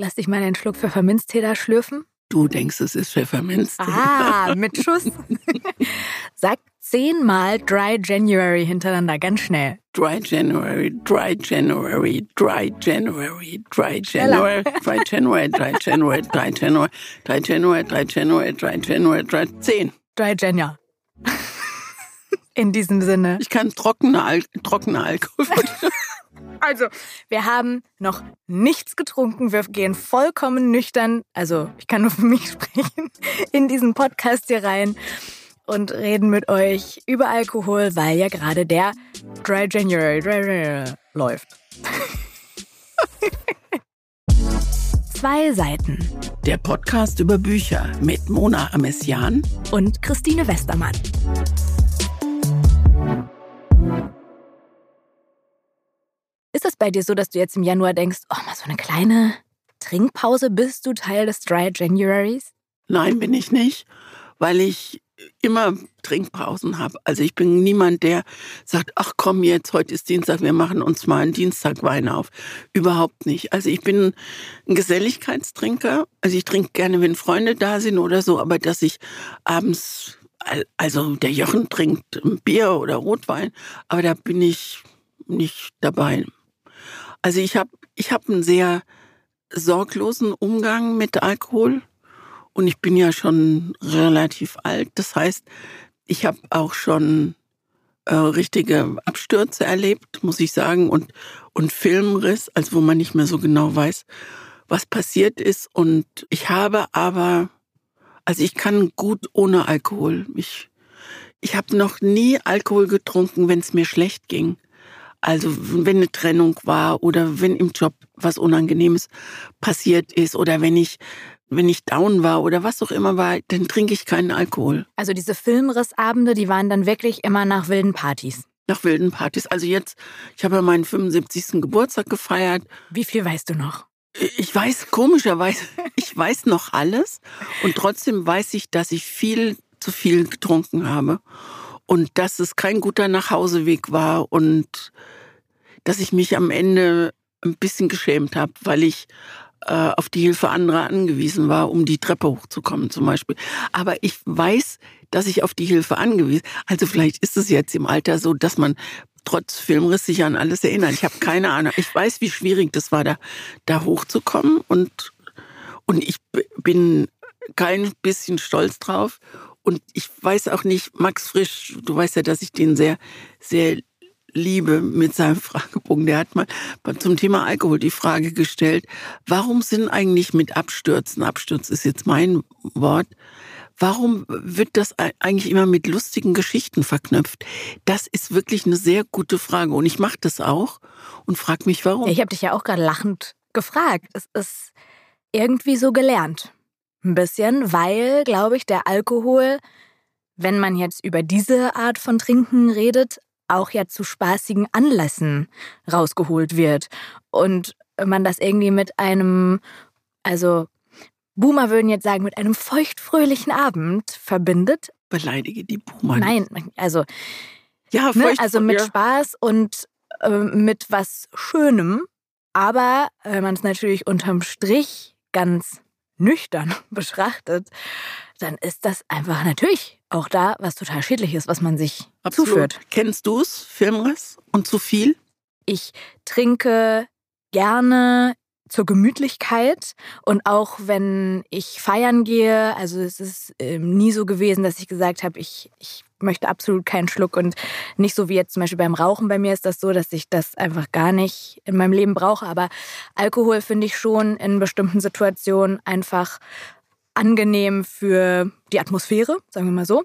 Lass dich mal einen Schluck Pfefferminztee da schlürfen. Du denkst, es ist Pfefferminz. Ah, mit Schuss. Sag zehnmal Dry January hintereinander, ganz schnell. Dry January, Dry January, Dry January, Dry January, Dry January, Dry January, Dry January, Dry January, Dry January, Dry January, Dry Zehn. Dry January. In diesem Sinne. Ich kann trockene, Al trockene Alkohol. Also, wir haben noch nichts getrunken. Wir gehen vollkommen nüchtern, also ich kann nur für mich sprechen, in diesen Podcast hier rein und reden mit euch über Alkohol, weil ja gerade der Dry January, Dry January läuft. Zwei Seiten. Der Podcast über Bücher mit Mona Amessian und Christine Westermann. Ist es bei dir so, dass du jetzt im Januar denkst, oh, mal so eine kleine Trinkpause, bist du Teil des Dry Januaries? Nein, bin ich nicht, weil ich immer Trinkpausen habe. Also ich bin niemand, der sagt, ach komm jetzt, heute ist Dienstag, wir machen uns mal einen Dienstag Wein auf. Überhaupt nicht. Also ich bin ein Geselligkeitstrinker. Also ich trinke gerne, wenn Freunde da sind oder so, aber dass ich abends, also der Jochen trinkt Bier oder Rotwein, aber da bin ich nicht dabei. Also ich habe ich hab einen sehr sorglosen Umgang mit Alkohol und ich bin ja schon relativ alt. Das heißt, ich habe auch schon äh, richtige Abstürze erlebt, muss ich sagen, und, und Filmriss, also wo man nicht mehr so genau weiß, was passiert ist. Und ich habe aber, also ich kann gut ohne Alkohol. Ich, ich habe noch nie Alkohol getrunken, wenn es mir schlecht ging. Also wenn eine Trennung war oder wenn im Job was Unangenehmes passiert ist oder wenn ich wenn ich down war oder was auch immer war, dann trinke ich keinen Alkohol. Also diese Filmrissabende, die waren dann wirklich immer nach wilden Partys. Nach wilden Partys. Also jetzt, ich habe ja meinen 75. Geburtstag gefeiert. Wie viel weißt du noch? Ich weiß komischerweise, ich weiß noch alles und trotzdem weiß ich, dass ich viel zu viel getrunken habe und dass es kein guter Nachhauseweg war und dass ich mich am Ende ein bisschen geschämt habe, weil ich äh, auf die Hilfe anderer angewiesen war, um die Treppe hochzukommen zum Beispiel. Aber ich weiß, dass ich auf die Hilfe angewiesen. Also vielleicht ist es jetzt im Alter so, dass man trotz Filmriss sich an alles erinnert. Ich habe keine Ahnung. Ich weiß, wie schwierig das war, da, da hochzukommen und und ich bin kein bisschen stolz drauf und ich weiß auch nicht, Max Frisch, du weißt ja, dass ich den sehr, sehr liebe mit seinem Fragebogen. Der hat mal zum Thema Alkohol die Frage gestellt, warum sind eigentlich mit Abstürzen, Absturz ist jetzt mein Wort, warum wird das eigentlich immer mit lustigen Geschichten verknüpft? Das ist wirklich eine sehr gute Frage und ich mache das auch und frage mich, warum. Ich habe dich ja auch gerade lachend gefragt. Es ist irgendwie so gelernt. Ein bisschen, weil, glaube ich, der Alkohol, wenn man jetzt über diese Art von Trinken redet, auch ja zu spaßigen Anlässen rausgeholt wird. Und man das irgendwie mit einem, also Boomer würden jetzt sagen, mit einem feuchtfröhlichen Abend verbindet. Beleidige die Boomer. Nein, also, ja, ne, also mit ja. Spaß und äh, mit was Schönem. Aber wenn man es natürlich unterm Strich ganz nüchtern betrachtet, dann ist das einfach natürlich auch da was total Schädliches, was man sich Absolut. zuführt. Kennst du es, Filmriss und zu viel? Ich trinke gerne zur Gemütlichkeit und auch wenn ich feiern gehe, also es ist äh, nie so gewesen, dass ich gesagt habe, ich, ich möchte absolut keinen Schluck und nicht so wie jetzt zum Beispiel beim Rauchen. Bei mir ist das so, dass ich das einfach gar nicht in meinem Leben brauche. Aber Alkohol finde ich schon in bestimmten Situationen einfach angenehm für die Atmosphäre, sagen wir mal so.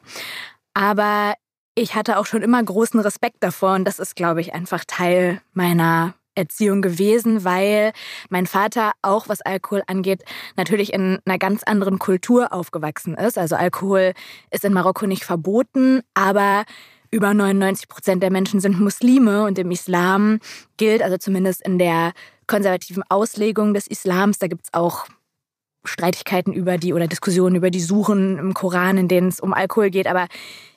Aber ich hatte auch schon immer großen Respekt davor und das ist, glaube ich, einfach Teil meiner Erziehung gewesen, weil mein Vater auch, was Alkohol angeht, natürlich in einer ganz anderen Kultur aufgewachsen ist. Also Alkohol ist in Marokko nicht verboten, aber über 99 Prozent der Menschen sind Muslime und im Islam gilt, also zumindest in der konservativen Auslegung des Islams, da gibt es auch Streitigkeiten über die oder Diskussionen über die Suchen im Koran, in denen es um Alkohol geht, aber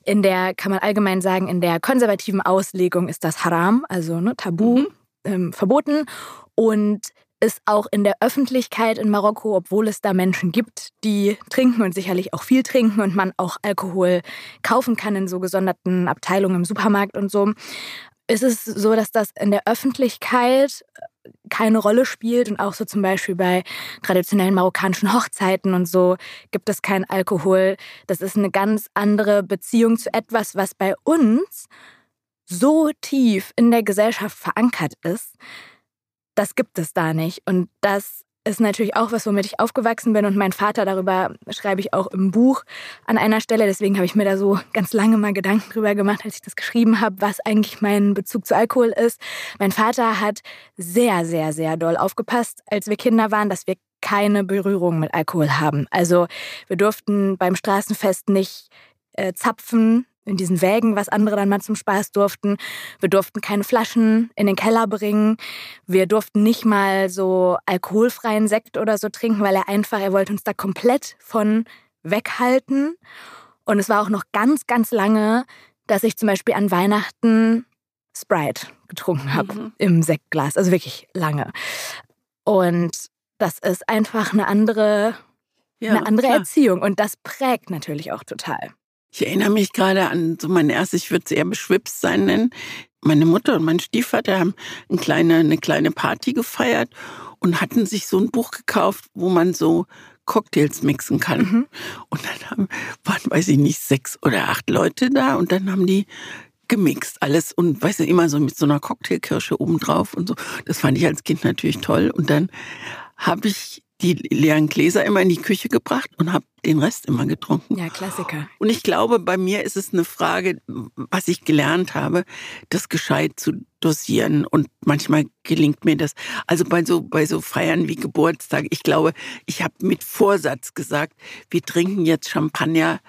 in der, kann man allgemein sagen, in der konservativen Auslegung ist das Haram, also ne, Tabu, mhm ähm, verboten. Und ist auch in der Öffentlichkeit in Marokko, obwohl es da Menschen gibt, die trinken und sicherlich auch viel trinken und man auch Alkohol kaufen kann in so gesonderten Abteilungen im Supermarkt und so, ist es so, dass das in der Öffentlichkeit keine Rolle spielt und auch so zum Beispiel bei traditionellen marokkanischen Hochzeiten und so gibt es keinen Alkohol. Das ist eine ganz andere Beziehung zu etwas, was bei uns so tief in der Gesellschaft verankert ist, das gibt es da nicht. Und das ist natürlich auch was, womit ich aufgewachsen bin und mein Vater, darüber schreibe ich auch im Buch an einer Stelle. Deswegen habe ich mir da so ganz lange mal Gedanken drüber gemacht, als ich das geschrieben habe, was eigentlich mein Bezug zu Alkohol ist. Mein Vater hat sehr, sehr, sehr doll aufgepasst, als wir Kinder waren, dass wir keine Berührung mit Alkohol haben. Also wir durften beim Straßenfest nicht äh, zapfen, in diesen Wägen, was andere dann mal zum Spaß durften. Wir durften keine Flaschen in den Keller bringen. Wir durften nicht mal so alkoholfreien Sekt oder so trinken, weil er einfach, er wollte uns da komplett von weghalten. Und es war auch noch ganz, ganz lange, dass ich zum Beispiel an Weihnachten Sprite getrunken habe mhm. im Sektglas. Also wirklich lange. Und das ist einfach eine andere, ja, eine andere Erziehung. Und das prägt natürlich auch total. Ich erinnere mich gerade an so mein erstes, ich würde es eher beschwipst sein nennen. Meine Mutter und mein Stiefvater haben eine kleine, eine kleine Party gefeiert und hatten sich so ein Buch gekauft, wo man so Cocktails mixen kann. Mhm. Und dann haben, waren, weiß ich nicht, sechs oder acht Leute da und dann haben die gemixt alles und weißt du, immer so mit so einer Cocktailkirsche obendrauf und so. Das fand ich als Kind natürlich toll. Und dann habe ich die leeren Gläser immer in die Küche gebracht und habe den Rest immer getrunken. Ja, Klassiker. Und ich glaube, bei mir ist es eine Frage, was ich gelernt habe, das gescheit zu dosieren. Und manchmal gelingt mir das. Also bei so, bei so Feiern wie Geburtstag, ich glaube, ich habe mit Vorsatz gesagt, wir trinken jetzt Champagner.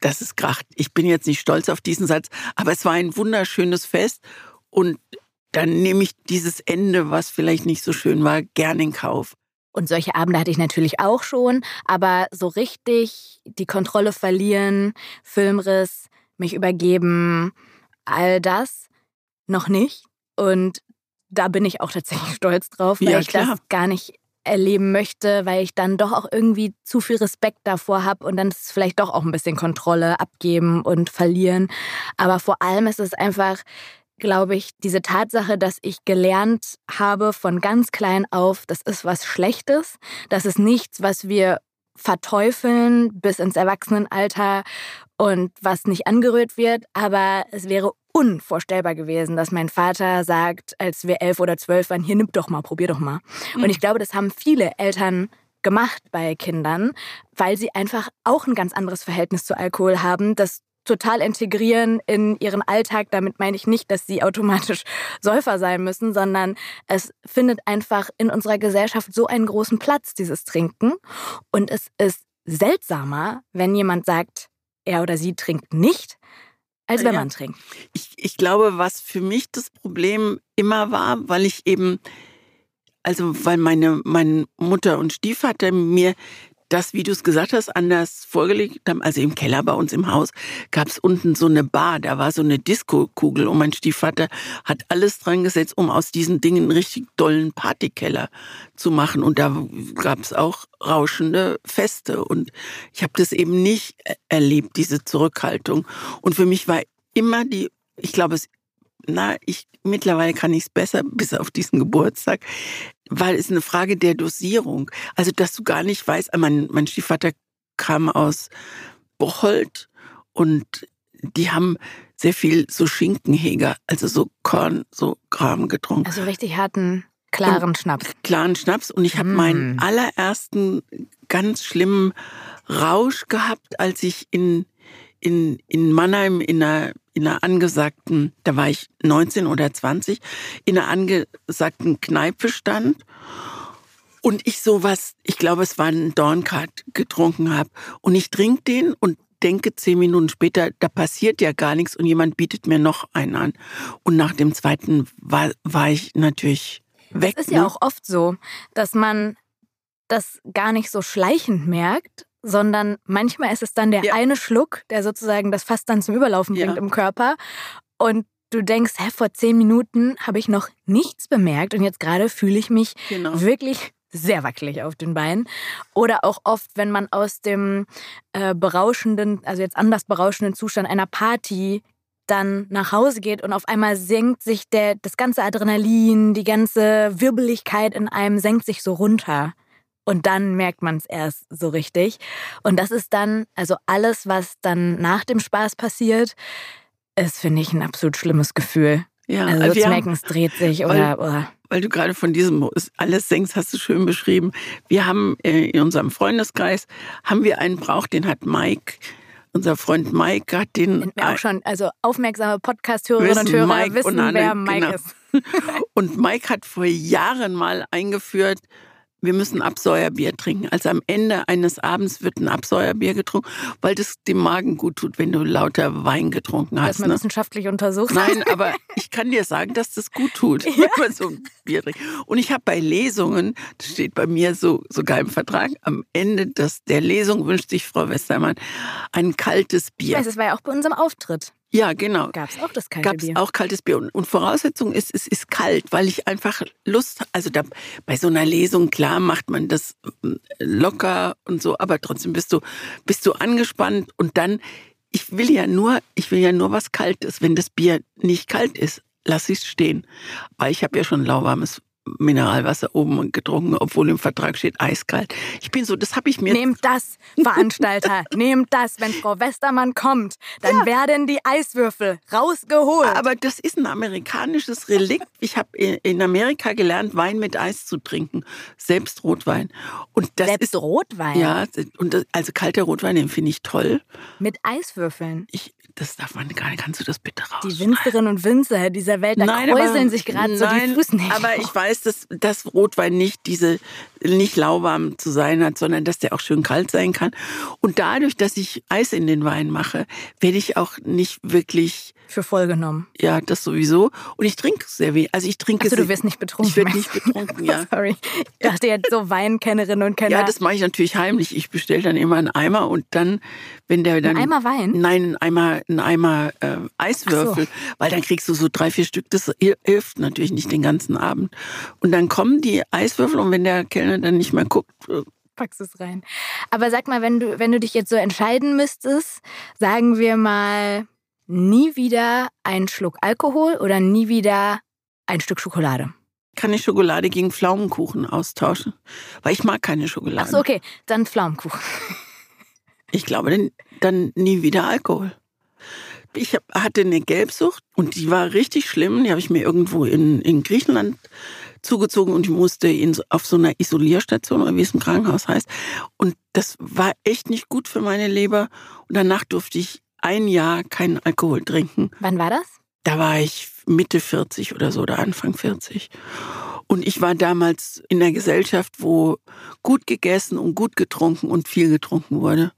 Das ist Kracht. Ich bin jetzt nicht stolz auf diesen Satz, aber es war ein wunderschönes Fest und dann nehme ich dieses Ende, was vielleicht nicht so schön war, gern in Kauf. Und solche Abende hatte ich natürlich auch schon, aber so richtig die Kontrolle verlieren, Filmriss, mich übergeben, all das noch nicht. Und da bin ich auch tatsächlich stolz drauf, weil ja, ich das gar nicht erleben möchte, weil ich dann doch auch irgendwie zu viel Respekt davor habe und dann ist es vielleicht doch auch ein bisschen Kontrolle abgeben und verlieren. Aber vor allem ist es einfach glaube ich, diese Tatsache, dass ich gelernt habe von ganz klein auf, das ist was Schlechtes, das ist nichts, was wir verteufeln bis ins Erwachsenenalter und was nicht angerührt wird, aber es wäre unvorstellbar gewesen, dass mein Vater sagt, als wir elf oder zwölf waren, hier nimm doch mal, probier doch mal. Mhm. Und ich glaube, das haben viele Eltern gemacht bei Kindern, weil sie einfach auch ein ganz anderes Verhältnis zu Alkohol haben, das total integrieren in ihren Alltag. Damit meine ich nicht, dass sie automatisch Säufer sein müssen, sondern es findet einfach in unserer Gesellschaft so einen großen Platz, dieses Trinken. Und es ist seltsamer, wenn jemand sagt, er oder sie trinkt nicht, als wenn ja. man trinkt. Ich, ich glaube, was für mich das Problem immer war, weil ich eben also weil meine, meine Mutter und Stiefvater mir das, wie du es gesagt hast, anders vorgelegt haben. Also im Keller bei uns im Haus gab es unten so eine Bar, da war so eine Disco-Kugel und mein Stiefvater hat alles dran gesetzt, um aus diesen Dingen einen richtig dollen Partykeller zu machen. Und da gab es auch rauschende Feste. Und ich habe das eben nicht erlebt, diese Zurückhaltung. Und für mich war immer die, ich glaube, es na, ich mittlerweile kann ich es besser, bis auf diesen Geburtstag, weil es eine Frage der Dosierung. Also, dass du gar nicht weißt, ah, mein, mein Stiefvater kam aus Bocholt und die haben sehr viel so Schinkenheger, also so Korn, so Kram getrunken. Also richtig harten, klaren und Schnaps. Klaren Schnaps. Und ich habe mm. meinen allerersten ganz schlimmen Rausch gehabt, als ich in, in, in Mannheim in einer in einer angesagten, da war ich 19 oder 20, in einer angesagten Kneipe stand und ich sowas, ich glaube, es war ein Dornkart getrunken habe und ich trinke den und denke zehn Minuten später, da passiert ja gar nichts und jemand bietet mir noch einen an. Und nach dem zweiten war, war ich natürlich weg. Es ist ja ne? auch oft so, dass man das gar nicht so schleichend merkt, sondern manchmal ist es dann der ja. eine Schluck, der sozusagen das Fass dann zum Überlaufen bringt ja. im Körper. Und du denkst, hä, vor zehn Minuten habe ich noch nichts bemerkt und jetzt gerade fühle ich mich genau. wirklich sehr wackelig auf den Beinen. Oder auch oft, wenn man aus dem äh, berauschenden, also jetzt anders berauschenden Zustand einer Party dann nach Hause geht und auf einmal senkt sich der, das ganze Adrenalin, die ganze Wirbeligkeit in einem senkt sich so runter. Und dann merkt man es erst so richtig. Und das ist dann, also alles, was dann nach dem Spaß passiert, ist, finde ich, ein absolut schlimmes Gefühl. Ja, also zu merken, es dreht sich oder, weil, oder. Weil du gerade von diesem alles senkst, hast du schön beschrieben. Wir haben äh, in unserem Freundeskreis haben wir einen Brauch, den hat Mike unser Freund Mike hat den. Sind auch schon, also aufmerksame Podcast-Hörerinnen und Hörer Mike wissen, und wer Mike genau. ist. Und Mike hat vor Jahren mal eingeführt, wir müssen Absäuerbier trinken. Also am Ende eines Abends wird ein Absäuerbier getrunken, weil das dem Magen gut tut, wenn du lauter Wein getrunken hast. Das man ne? wissenschaftlich untersucht. Nein, aber ich kann dir sagen, dass das gut tut, ja. wenn man so ein Bier trinkt. Und ich habe bei Lesungen, das steht bei mir so sogar im Vertrag, am Ende des, der Lesung wünscht sich Frau Westermann ein kaltes Bier. Ich weiß, das war ja auch bei unserem Auftritt. Ja, genau. Gab es auch das kalte Gab's Bier? Gab es auch kaltes Bier. Und, und, Voraussetzung ist, es ist kalt, weil ich einfach Lust, also da, bei so einer Lesung, klar macht man das ähm, locker und so, aber trotzdem bist du, bist du angespannt und dann, ich will ja nur, ich will ja nur was Kaltes. Wenn das Bier nicht kalt ist, lass ich es stehen. Weil ich habe ja schon lauwarmes Mineralwasser oben getrunken, obwohl im Vertrag steht eiskalt. Ich bin so, das habe ich mir. Nehmt das, Veranstalter, nehmt das. Wenn Frau Westermann kommt, dann ja. werden die Eiswürfel rausgeholt. Aber das ist ein amerikanisches Relikt. Ich habe in Amerika gelernt, Wein mit Eis zu trinken, selbst Rotwein. Und das selbst ist Rotwein. Ja, und das, also kalter Rotwein, den finde ich toll. Mit Eiswürfeln. Ich, das darf man gar nicht. Kannst du das bitte raus? Die Winsterinnen und Winzer dieser Welt, da nein, kräuseln sich gerade so die Fußnägel. Aber ich weiß, dass, dass Rotwein nicht diese nicht lauwarm zu sein hat, sondern dass der auch schön kalt sein kann. Und dadurch, dass ich Eis in den Wein mache, werde ich auch nicht wirklich für voll genommen. Ja, das sowieso. Und ich trinke sehr wenig. Also ich trinke. Also du wirst nicht betrunken. Ich werde nicht betrunken, ja. Sorry. Ich dachte jetzt so Weinkennerinnen und Kenner. Ja, das mache ich natürlich heimlich. Ich bestelle dann immer einen Eimer und dann, wenn der dann. Ein Eimer Wein? Nein, ein Eimer, ein Eimer äh, Eiswürfel. So. Weil dann kriegst du so drei, vier Stück. Das hilft natürlich nicht den ganzen Abend. Und dann kommen die Eiswürfel und wenn der Kellner dann nicht mehr guckt, äh, packst es rein. Aber sag mal, wenn du, wenn du dich jetzt so entscheiden müsstest, sagen wir mal, nie wieder einen Schluck Alkohol oder nie wieder ein Stück Schokolade? Kann ich Schokolade gegen Pflaumenkuchen austauschen? Weil ich mag keine Schokolade. Ach so, okay, dann Pflaumenkuchen. Ich glaube, dann, dann nie wieder Alkohol. Ich hatte eine Gelbsucht und die war richtig schlimm. Die habe ich mir irgendwo in, in Griechenland zugezogen und ich musste in, auf so einer Isolierstation, oder wie es im Krankenhaus heißt. Und das war echt nicht gut für meine Leber. Und danach durfte ich ein Jahr keinen Alkohol trinken. Wann war das? Da war ich Mitte 40 oder so oder Anfang 40. Und ich war damals in der Gesellschaft, wo gut gegessen und gut getrunken und viel getrunken wurde.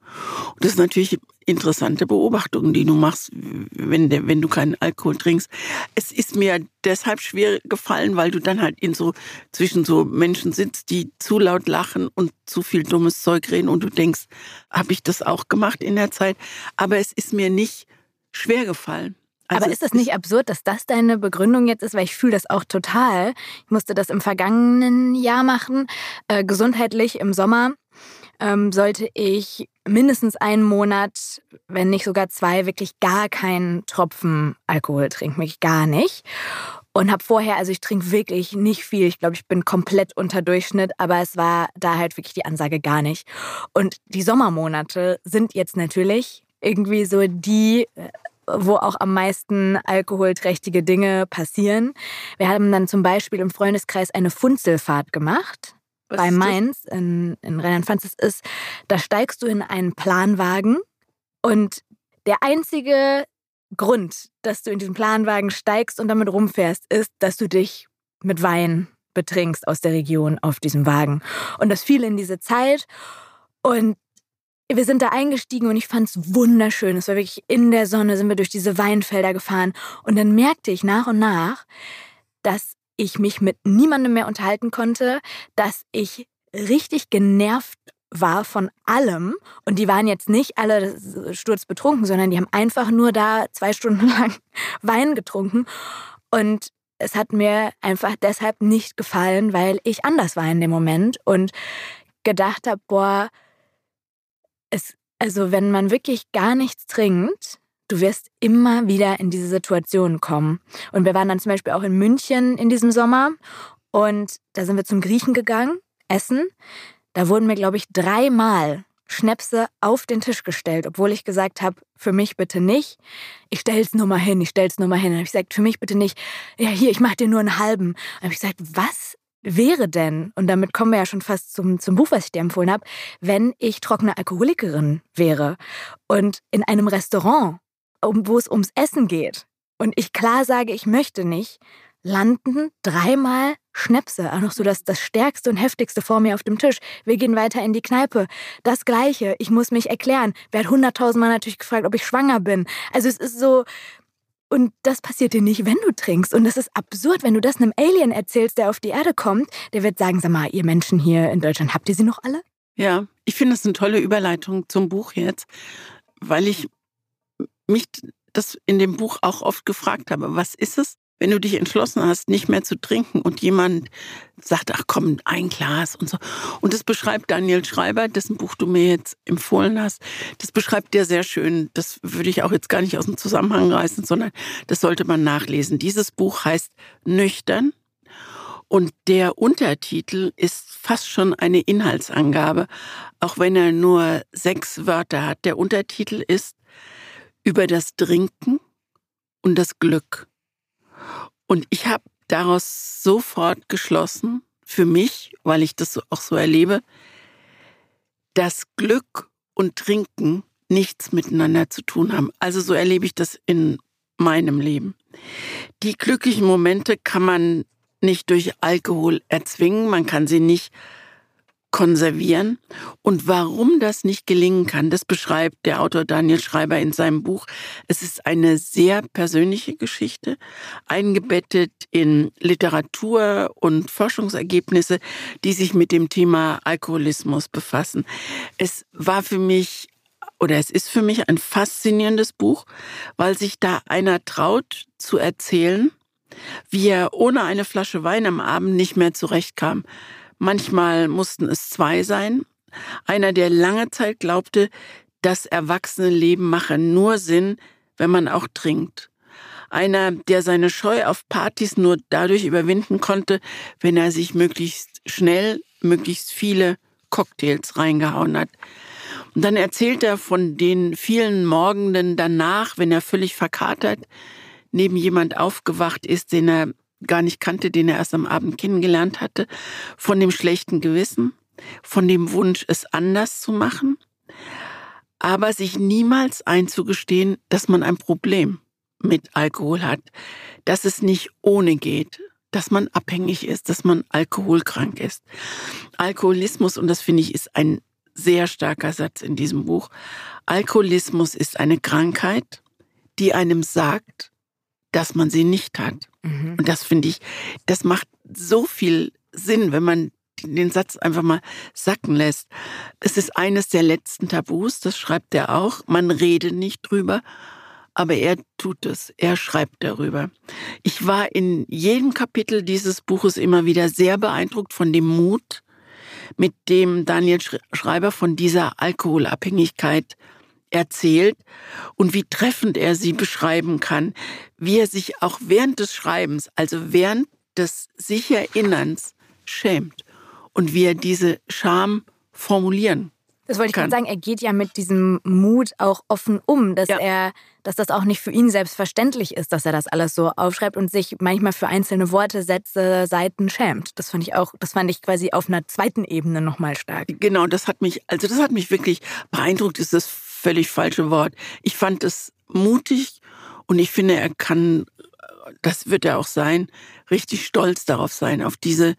Und das ist natürlich interessante Beobachtungen, die du machst, wenn, wenn du keinen Alkohol trinkst. Es ist mir deshalb schwer gefallen, weil du dann halt in so zwischen so Menschen sitzt, die zu laut lachen und zu viel dummes Zeug reden und du denkst, habe ich das auch gemacht in der Zeit? Aber es ist mir nicht schwer gefallen. Also Aber ist es nicht absurd, dass das deine Begründung jetzt ist? Weil ich fühle das auch total. Ich musste das im vergangenen Jahr machen, äh, gesundheitlich im Sommer ähm, sollte ich mindestens einen Monat, wenn nicht sogar zwei, wirklich gar keinen Tropfen Alkohol trinken, wirklich gar nicht. Und habe vorher, also ich trinke wirklich nicht viel. Ich glaube, ich bin komplett unter Durchschnitt, aber es war da halt wirklich die Ansage gar nicht. Und die Sommermonate sind jetzt natürlich irgendwie so die, äh, wo auch am meisten alkoholträchtige Dinge passieren. Wir haben dann zum Beispiel im Freundeskreis eine Funzelfahrt gemacht. Was bei Mainz in, in Rheinland-Pfalz ist, da steigst du in einen Planwagen und der einzige Grund, dass du in diesen Planwagen steigst und damit rumfährst, ist, dass du dich mit Wein betrinkst aus der Region auf diesem Wagen. Und das fiel in diese Zeit und wir sind da eingestiegen und ich fand es wunderschön. Es war wirklich in der Sonne, sind wir durch diese Weinfelder gefahren und dann merkte ich nach und nach, dass ich mich mit niemandem mehr unterhalten konnte, dass ich richtig genervt war von allem. Und die waren jetzt nicht alle sturzbetrunken, sondern die haben einfach nur da zwei Stunden lang Wein getrunken. Und es hat mir einfach deshalb nicht gefallen, weil ich anders war in dem Moment und gedacht habe, boah, es, also wenn man wirklich gar nichts trinkt, du wirst immer wieder in diese Situation kommen. Und wir waren dann zum Beispiel auch in München in diesem Sommer und da sind wir zum Griechen gegangen, essen. Da wurden mir, glaube ich, dreimal Schnäpse auf den Tisch gestellt, obwohl ich gesagt habe, für mich bitte nicht. Ich stell's nur mal hin, ich stell's nur mal hin. Dann habe ich gesagt, für mich bitte nicht. Ja, hier, ich mache dir nur einen halben. Dann habe ich gesagt, was wäre denn, und damit kommen wir ja schon fast zum, zum Buch, was ich dir empfohlen habe, wenn ich trockene Alkoholikerin wäre und in einem Restaurant, wo es ums Essen geht und ich klar sage, ich möchte nicht, landen dreimal Schnäpse, auch noch so das, das Stärkste und Heftigste vor mir auf dem Tisch. Wir gehen weiter in die Kneipe. Das Gleiche, ich muss mich erklären. Wer hat hunderttausendmal natürlich gefragt, ob ich schwanger bin. Also es ist so, und das passiert dir nicht, wenn du trinkst. Und das ist absurd, wenn du das einem Alien erzählst, der auf die Erde kommt. Der wird sagen, sag mal, ihr Menschen hier in Deutschland, habt ihr sie noch alle? Ja, ich finde es eine tolle Überleitung zum Buch jetzt, weil ich mich das in dem Buch auch oft gefragt habe, was ist es, wenn du dich entschlossen hast, nicht mehr zu trinken und jemand sagt, ach komm, ein Glas und so. Und das beschreibt Daniel Schreiber, dessen Buch du mir jetzt empfohlen hast. Das beschreibt der sehr schön. Das würde ich auch jetzt gar nicht aus dem Zusammenhang reißen, sondern das sollte man nachlesen. Dieses Buch heißt Nüchtern. Und der Untertitel ist fast schon eine Inhaltsangabe, auch wenn er nur sechs Wörter hat. Der Untertitel ist über das Trinken und das Glück. Und ich habe daraus sofort geschlossen, für mich, weil ich das auch so erlebe, dass Glück und Trinken nichts miteinander zu tun haben. Also so erlebe ich das in meinem Leben. Die glücklichen Momente kann man nicht durch Alkohol erzwingen, man kann sie nicht konservieren. Und warum das nicht gelingen kann, das beschreibt der Autor Daniel Schreiber in seinem Buch. Es ist eine sehr persönliche Geschichte, eingebettet in Literatur und Forschungsergebnisse, die sich mit dem Thema Alkoholismus befassen. Es war für mich oder es ist für mich ein faszinierendes Buch, weil sich da einer traut zu erzählen, wie er ohne eine Flasche Wein am Abend nicht mehr zurechtkam Manchmal mussten es zwei sein. Einer, der lange Zeit glaubte, das Erwachsenenleben mache nur Sinn, wenn man auch trinkt. Einer, der seine Scheu auf Partys nur dadurch überwinden konnte, wenn er sich möglichst schnell, möglichst viele Cocktails reingehauen hat. Und dann erzählt er von den vielen Morgenden danach, wenn er völlig verkatert neben jemand aufgewacht ist, den er gar nicht kannte, den er erst am Abend kennengelernt hatte, von dem schlechten Gewissen, von dem Wunsch, es anders zu machen, aber sich niemals einzugestehen, dass man ein Problem mit Alkohol hat, dass es nicht ohne geht, dass man abhängig ist, dass man alkoholkrank ist. Alkoholismus, und das finde ich, ist ein sehr starker Satz in diesem Buch, Alkoholismus ist eine Krankheit, die einem sagt, dass man sie nicht hat. Mhm. Und das finde ich, das macht so viel Sinn, wenn man den Satz einfach mal sacken lässt. Es ist eines der letzten Tabus, das schreibt er auch. Man redet nicht drüber, aber er tut es. Er schreibt darüber. Ich war in jedem Kapitel dieses Buches immer wieder sehr beeindruckt von dem Mut, mit dem Daniel Schreiber von dieser Alkoholabhängigkeit erzählt und wie treffend er sie beschreiben kann, wie er sich auch während des Schreibens, also während des sich Erinnerns schämt und wie er diese Scham formulieren das wollte ich gerade sagen, er geht ja mit diesem Mut auch offen um, dass ja. er, dass das auch nicht für ihn selbstverständlich ist, dass er das alles so aufschreibt und sich manchmal für einzelne Worte, Sätze, Seiten schämt. Das fand ich auch, das fand ich quasi auf einer zweiten Ebene nochmal stark. Genau, das hat mich, also das hat mich wirklich beeindruckt, ist das völlig falsche Wort. Ich fand es mutig und ich finde, er kann, das wird er auch sein, richtig stolz darauf sein, auf diese,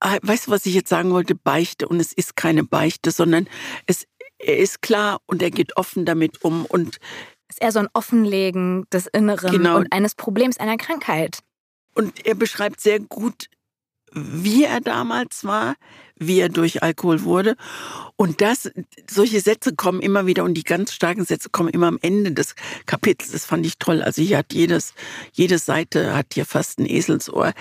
ah, weißt du, was ich jetzt sagen wollte, Beichte. Und es ist keine Beichte, sondern es, er ist klar und er geht offen damit um und es ist eher so ein Offenlegen des Inneren genau. und eines Problems, einer Krankheit. Und er beschreibt sehr gut, wie er damals war, wie er durch Alkohol wurde. Und das, solche Sätze kommen immer wieder und die ganz starken Sätze kommen immer am Ende des Kapitels. Das fand ich toll. Also hier hat jedes, jede Seite hat hier fast ein Eselsohr.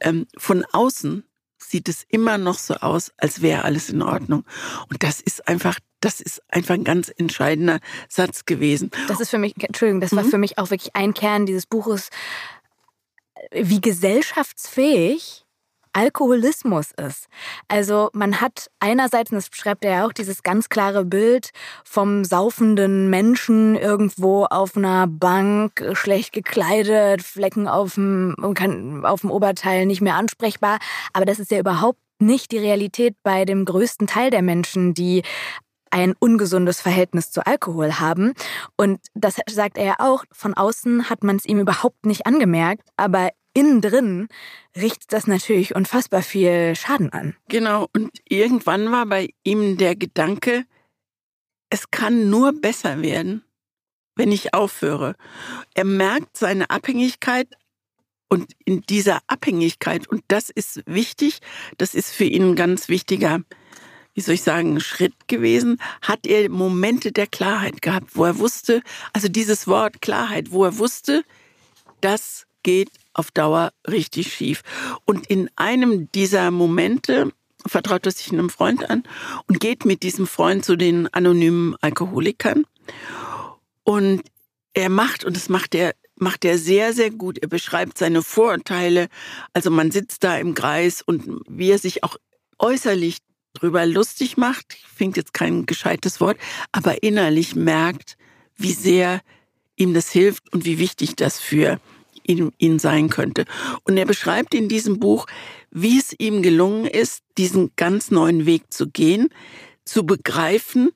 Ähm, von außen sieht es immer noch so aus, als wäre alles in Ordnung. Und das ist einfach, das ist einfach ein ganz entscheidender Satz gewesen. Das ist für mich, Entschuldigung, das war mhm. für mich auch wirklich ein Kern dieses Buches, wie gesellschaftsfähig Alkoholismus ist. Also man hat einerseits, und das beschreibt er ja auch, dieses ganz klare Bild vom saufenden Menschen irgendwo auf einer Bank, schlecht gekleidet, Flecken auf dem, auf dem Oberteil nicht mehr ansprechbar. Aber das ist ja überhaupt nicht die Realität bei dem größten Teil der Menschen, die ein ungesundes Verhältnis zu Alkohol haben. Und das sagt er ja auch, von außen hat man es ihm überhaupt nicht angemerkt, aber innen drin richtet das natürlich unfassbar viel Schaden an. Genau, und irgendwann war bei ihm der Gedanke, es kann nur besser werden, wenn ich aufhöre. Er merkt seine Abhängigkeit und in dieser Abhängigkeit, und das ist wichtig, das ist für ihn ein ganz wichtiger, wie soll ich sagen, Schritt gewesen, hat er Momente der Klarheit gehabt, wo er wusste, also dieses Wort Klarheit, wo er wusste, das geht auf Dauer richtig schief. Und in einem dieser Momente vertraut er sich einem Freund an und geht mit diesem Freund zu den anonymen Alkoholikern. Und er macht, und das macht er, macht er sehr, sehr gut. Er beschreibt seine Vorurteile. Also man sitzt da im Kreis und wie er sich auch äußerlich drüber lustig macht, ich finde jetzt kein gescheites Wort, aber innerlich merkt, wie sehr ihm das hilft und wie wichtig das für ihn, ihn sein könnte. Und er beschreibt in diesem Buch, wie es ihm gelungen ist, diesen ganz neuen Weg zu gehen, zu begreifen,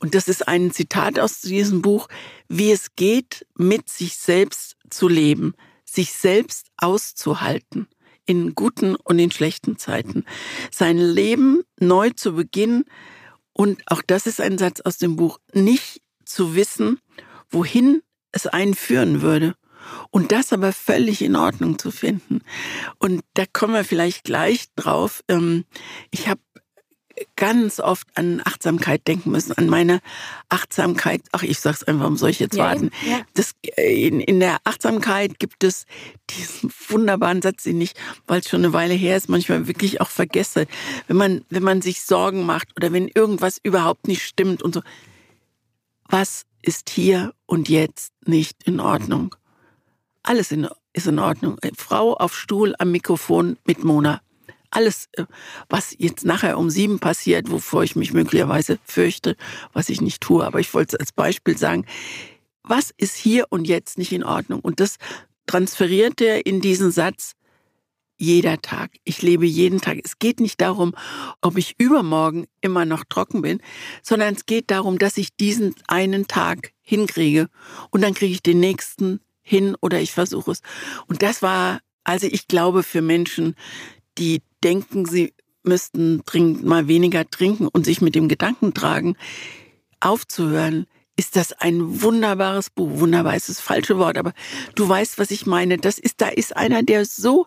und das ist ein Zitat aus diesem Buch, wie es geht, mit sich selbst zu leben, sich selbst auszuhalten in guten und in schlechten Zeiten, sein Leben neu zu beginnen. Und auch das ist ein Satz aus dem Buch, nicht zu wissen, wohin es einen führen würde und das aber völlig in Ordnung zu finden. Und da kommen wir vielleicht gleich drauf. Ähm, ich habe ganz oft an Achtsamkeit denken müssen, an meine Achtsamkeit. Ach, ich sag's einfach, um solche zu warten. Ja, Das, äh, in, in der Achtsamkeit gibt es diesen wunderbaren Satz, den ich, weil es schon eine Weile her ist, manchmal wirklich auch vergesse. Wenn man, wenn man sich Sorgen macht oder wenn irgendwas überhaupt nicht stimmt und so. Was ist hier und jetzt nicht in Ordnung? Alles in, ist in Ordnung. Frau auf Stuhl am Mikrofon mit Mona. Alles, äh, was jetzt nachher um sieben passiert, wovor ich mich möglicherweise fürchte, was ich nicht tue, aber ich wollte es als Beispiel sagen, was ist hier und jetzt nicht in Ordnung? Und das transferiert er in diesen Satz, jeder Tag. Ich lebe jeden Tag. Es geht nicht darum, ob ich übermorgen immer noch trocken bin, sondern es geht darum, dass ich diesen einen Tag hinkriege und dann kriege ich den nächsten hin oder ich versuche es. Und das war, also ich glaube, für Menschen, die denken, sie müssten dringend mal weniger trinken und sich mit dem Gedanken tragen, aufzuhören, ist das ein wunderbares Buch. Wunderbar ist das falsche Wort, aber du weißt, was ich meine. Das ist, da ist einer, der so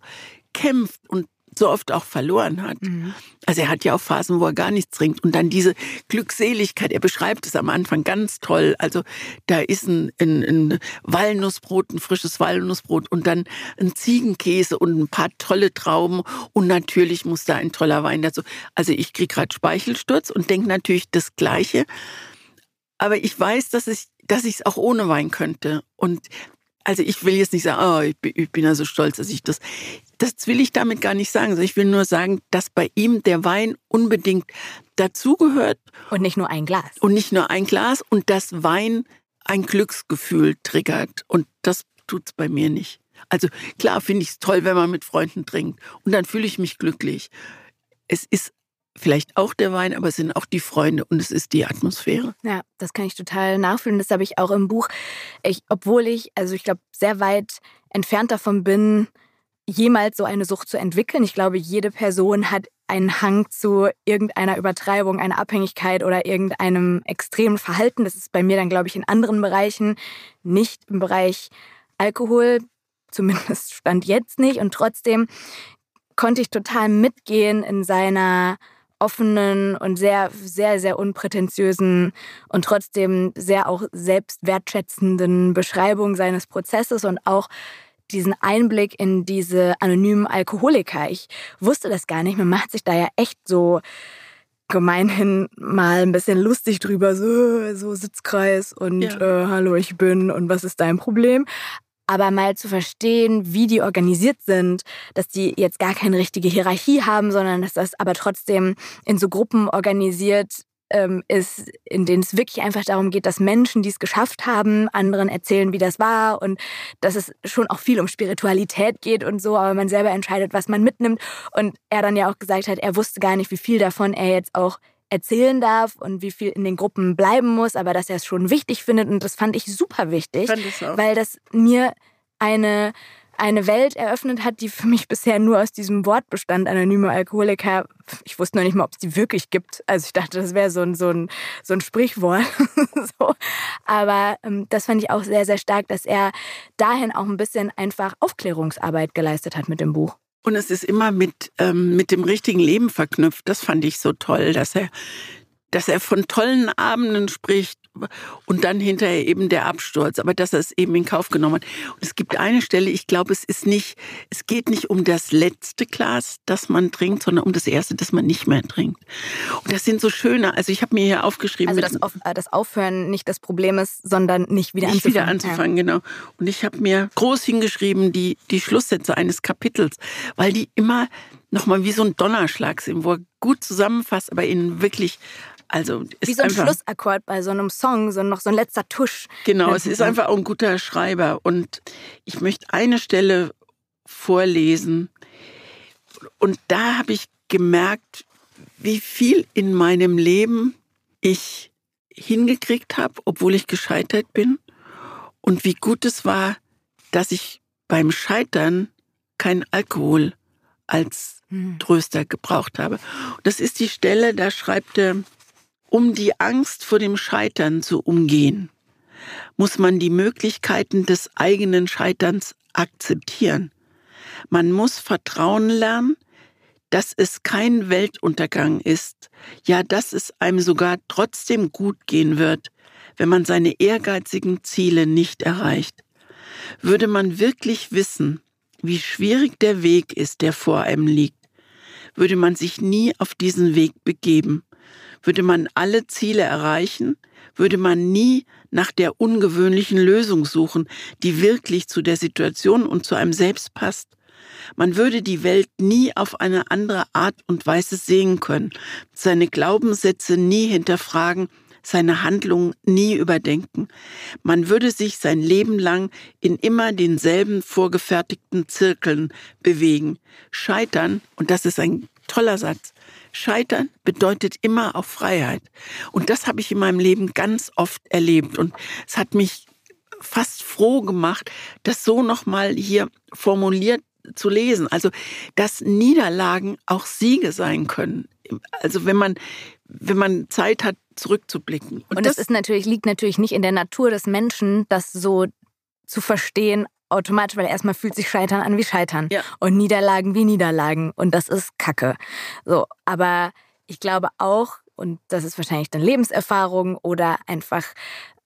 kämpft und so oft auch verloren hat. Mhm. Also er hat ja auch Phasen, wo er gar nichts trinkt. Und dann diese Glückseligkeit, er beschreibt es am Anfang ganz toll. Also da ist ein, ein, ein Walnussbrot, ein frisches Walnussbrot und dann ein Ziegenkäse und ein paar tolle Trauben. Und natürlich muss da ein toller Wein dazu. Also ich kriege gerade Speichelsturz und denke natürlich das Gleiche. Aber ich weiß, dass ich dass ich es auch ohne Wein könnte. Und also ich will jetzt nicht sagen, oh, ich bin, ich bin ja so stolz, dass ich das. Das will ich damit gar nicht sagen. Ich will nur sagen, dass bei ihm der Wein unbedingt dazugehört. Und nicht nur ein Glas. Und nicht nur ein Glas und dass Wein ein Glücksgefühl triggert. Und das tut es bei mir nicht. Also klar finde ich es toll, wenn man mit Freunden trinkt. Und dann fühle ich mich glücklich. Es ist vielleicht auch der Wein, aber es sind auch die Freunde und es ist die Atmosphäre. Ja, das kann ich total nachfühlen. Das habe ich auch im Buch. Ich, obwohl ich, also ich glaube, sehr weit entfernt davon bin, jemals so eine Sucht zu entwickeln. Ich glaube, jede Person hat einen Hang zu irgendeiner Übertreibung, einer Abhängigkeit oder irgendeinem extremen Verhalten. Das ist bei mir dann, glaube ich, in anderen Bereichen, nicht im Bereich Alkohol, zumindest stand jetzt nicht. Und trotzdem konnte ich total mitgehen in seiner offenen und sehr, sehr, sehr unprätentiösen und trotzdem sehr auch selbstwertschätzenden Beschreibung seines Prozesses und auch diesen Einblick in diese anonymen Alkoholiker. Ich wusste das gar nicht. Man macht sich da ja echt so gemeinhin mal ein bisschen lustig drüber, so, so Sitzkreis und ja. äh, hallo, ich bin und was ist dein Problem? Aber mal zu verstehen, wie die organisiert sind, dass die jetzt gar keine richtige Hierarchie haben, sondern dass das aber trotzdem in so Gruppen organisiert ähm, ist, in denen es wirklich einfach darum geht, dass Menschen, die es geschafft haben, anderen erzählen, wie das war und dass es schon auch viel um Spiritualität geht und so, aber man selber entscheidet, was man mitnimmt. Und er dann ja auch gesagt hat, er wusste gar nicht, wie viel davon er jetzt auch erzählen darf und wie viel in den Gruppen bleiben muss, aber dass er es schon wichtig findet und das fand ich super wichtig, weil das mir eine eine Welt eröffnet hat, die für mich bisher nur aus diesem Wort bestand, anonyme Alkoholiker. Ich wusste noch nicht mal, ob es die wirklich gibt. Also ich dachte, das wäre so ein, so, ein, so ein Sprichwort. so. Aber ähm, das fand ich auch sehr, sehr stark, dass er dahin auch ein bisschen einfach Aufklärungsarbeit geleistet hat mit dem Buch. Und es ist immer mit, ähm, mit dem richtigen Leben verknüpft. Das fand ich so toll, dass er dass er von tollen Abenden spricht und dann hinterher eben der Absturz, aber dass er es eben in Kauf genommen hat. Und es gibt eine Stelle, ich glaube, es ist nicht, es geht nicht um das letzte Glas, das man trinkt, sondern um das erste, das man nicht mehr trinkt. Und das sind so schöne, also ich habe mir hier aufgeschrieben. Also dass auf, äh, das Aufhören nicht das Problem ist, sondern nicht wieder nicht anzufangen. wieder anzufangen, ja. genau. Und ich habe mir groß hingeschrieben die, die Schlusssätze eines Kapitels, weil die immer nochmal wie so ein Donnerschlag sind, wo er gut zusammenfasst, aber ihnen wirklich also ist Wie so ein einfach, Schlussakkord bei so einem Song, so noch so ein letzter Tusch. Genau, es ist einfach auch ein guter Schreiber. Und ich möchte eine Stelle vorlesen. Und da habe ich gemerkt, wie viel in meinem Leben ich hingekriegt habe, obwohl ich gescheitert bin. Und wie gut es war, dass ich beim Scheitern kein Alkohol als hm. Tröster gebraucht habe. Und das ist die Stelle, da schreibt er, um die Angst vor dem Scheitern zu umgehen, muss man die Möglichkeiten des eigenen Scheiterns akzeptieren. Man muss vertrauen lernen, dass es kein Weltuntergang ist, ja, dass es einem sogar trotzdem gut gehen wird, wenn man seine ehrgeizigen Ziele nicht erreicht. Würde man wirklich wissen, wie schwierig der Weg ist, der vor einem liegt, würde man sich nie auf diesen Weg begeben. Würde man alle Ziele erreichen, würde man nie nach der ungewöhnlichen Lösung suchen, die wirklich zu der Situation und zu einem selbst passt. Man würde die Welt nie auf eine andere Art und Weise sehen können, seine Glaubenssätze nie hinterfragen, seine Handlungen nie überdenken. Man würde sich sein Leben lang in immer denselben vorgefertigten Zirkeln bewegen. Scheitern, und das ist ein toller Satz, Scheitern bedeutet immer auch Freiheit. Und das habe ich in meinem Leben ganz oft erlebt. Und es hat mich fast froh gemacht, das so nochmal hier formuliert zu lesen. Also, dass Niederlagen auch Siege sein können. Also, wenn man, wenn man Zeit hat, zurückzublicken. Und, Und das, das ist natürlich, liegt natürlich nicht in der Natur des Menschen, das so zu verstehen, automatisch, weil erstmal fühlt sich Scheitern an wie Scheitern ja. und Niederlagen wie Niederlagen und das ist Kacke. So, aber ich glaube auch, und das ist wahrscheinlich dann Lebenserfahrung oder einfach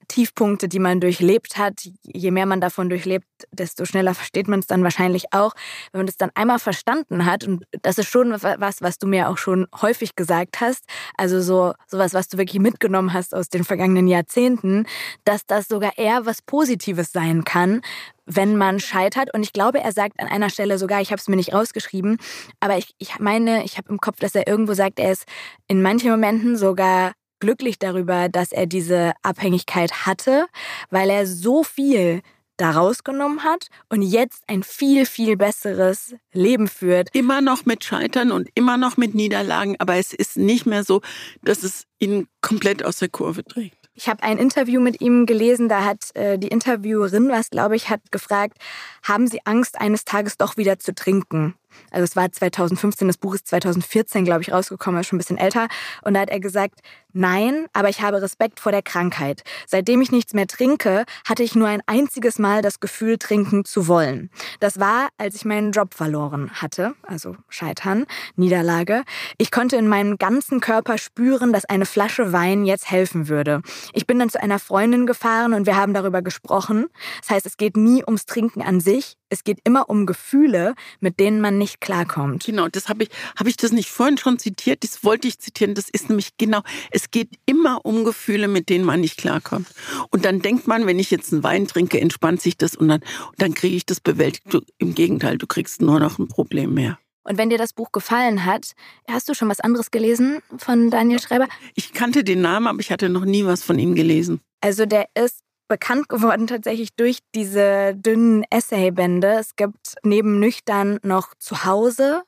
Tiefpunkte, die man durchlebt hat, je mehr man davon durchlebt, desto schneller versteht man es dann wahrscheinlich auch. Wenn man das dann einmal verstanden hat, und das ist schon was, was du mir auch schon häufig gesagt hast, also so sowas, was du wirklich mitgenommen hast aus den vergangenen Jahrzehnten, dass das sogar eher was Positives sein kann, wenn man scheitert. Und ich glaube, er sagt an einer Stelle sogar, ich habe es mir nicht rausgeschrieben, aber ich, ich meine, ich habe im Kopf, dass er irgendwo sagt, er ist in manchen Momenten sogar glücklich darüber, dass er diese Abhängigkeit hatte, weil er so viel da rausgenommen hat und jetzt ein viel, viel besseres Leben führt. Immer noch mit Scheitern und immer noch mit Niederlagen, aber es ist nicht mehr so, dass es ihn komplett aus der Kurve trägt. Ich habe ein Interview mit ihm gelesen, da hat äh, die Interviewerin, was glaube ich, hat gefragt, haben Sie Angst, eines Tages doch wieder zu trinken? Also es war 2015, das Buch ist 2014, glaube ich, rausgekommen, ist schon ein bisschen älter. Und da hat er gesagt, nein, aber ich habe Respekt vor der Krankheit. Seitdem ich nichts mehr trinke, hatte ich nur ein einziges Mal das Gefühl, trinken zu wollen. Das war, als ich meinen Job verloren hatte, also Scheitern, Niederlage. Ich konnte in meinem ganzen Körper spüren, dass eine Flasche Wein jetzt helfen würde. Ich bin dann zu einer Freundin gefahren und wir haben darüber gesprochen. Das heißt, es geht nie ums Trinken an sich. Es geht immer um Gefühle, mit denen man nicht klarkommt. Genau, das habe ich, habe ich das nicht vorhin schon zitiert? Das wollte ich zitieren. Das ist nämlich genau, es geht immer um Gefühle, mit denen man nicht klarkommt. Und dann denkt man, wenn ich jetzt einen Wein trinke, entspannt sich das und dann, dann kriege ich das bewältigt. Du, Im Gegenteil, du kriegst nur noch ein Problem mehr. Und wenn dir das Buch gefallen hat, hast du schon was anderes gelesen von Daniel Schreiber? Ich kannte den Namen, aber ich hatte noch nie was von ihm gelesen. Also der ist bekannt geworden tatsächlich durch diese dünnen Essaybände. Es gibt neben Nüchtern noch Zuhause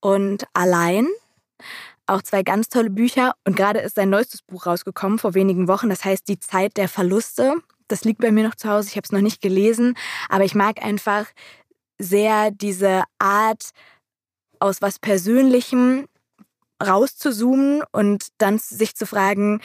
und Allein. Auch zwei ganz tolle Bücher. Und gerade ist sein neuestes Buch rausgekommen vor wenigen Wochen. Das heißt Die Zeit der Verluste. Das liegt bei mir noch zu Hause. Ich habe es noch nicht gelesen. Aber ich mag einfach sehr diese Art, aus was Persönlichem rauszuzoomen und dann sich zu fragen,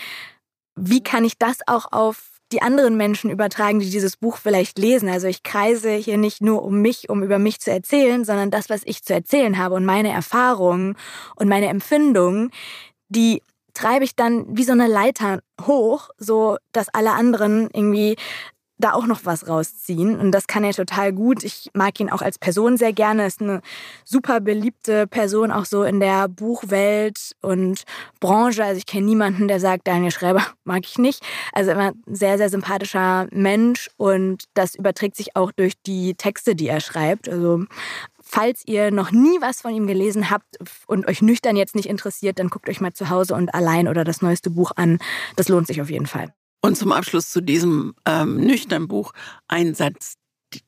wie kann ich das auch auf die anderen Menschen übertragen, die dieses Buch vielleicht lesen. Also ich kreise hier nicht nur um mich, um über mich zu erzählen, sondern das, was ich zu erzählen habe und meine Erfahrungen und meine Empfindungen, die treibe ich dann wie so eine Leiter hoch, so dass alle anderen irgendwie da auch noch was rausziehen. Und das kann er total gut. Ich mag ihn auch als Person sehr gerne. Ist eine super beliebte Person, auch so in der Buchwelt und Branche. Also ich kenne niemanden, der sagt, Daniel Schreiber mag ich nicht. Also immer sehr, sehr sympathischer Mensch. Und das überträgt sich auch durch die Texte, die er schreibt. Also Falls ihr noch nie was von ihm gelesen habt und euch nüchtern jetzt nicht interessiert, dann guckt euch mal zu Hause und allein oder das neueste Buch an. Das lohnt sich auf jeden Fall. Und zum Abschluss zu diesem ähm, nüchternen Buch ein Satz,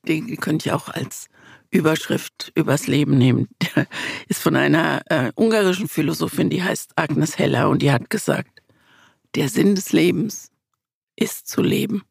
den, den könnte ich auch als Überschrift übers Leben nehmen. Der ist von einer äh, ungarischen Philosophin, die heißt Agnes Heller und die hat gesagt, der Sinn des Lebens ist zu leben.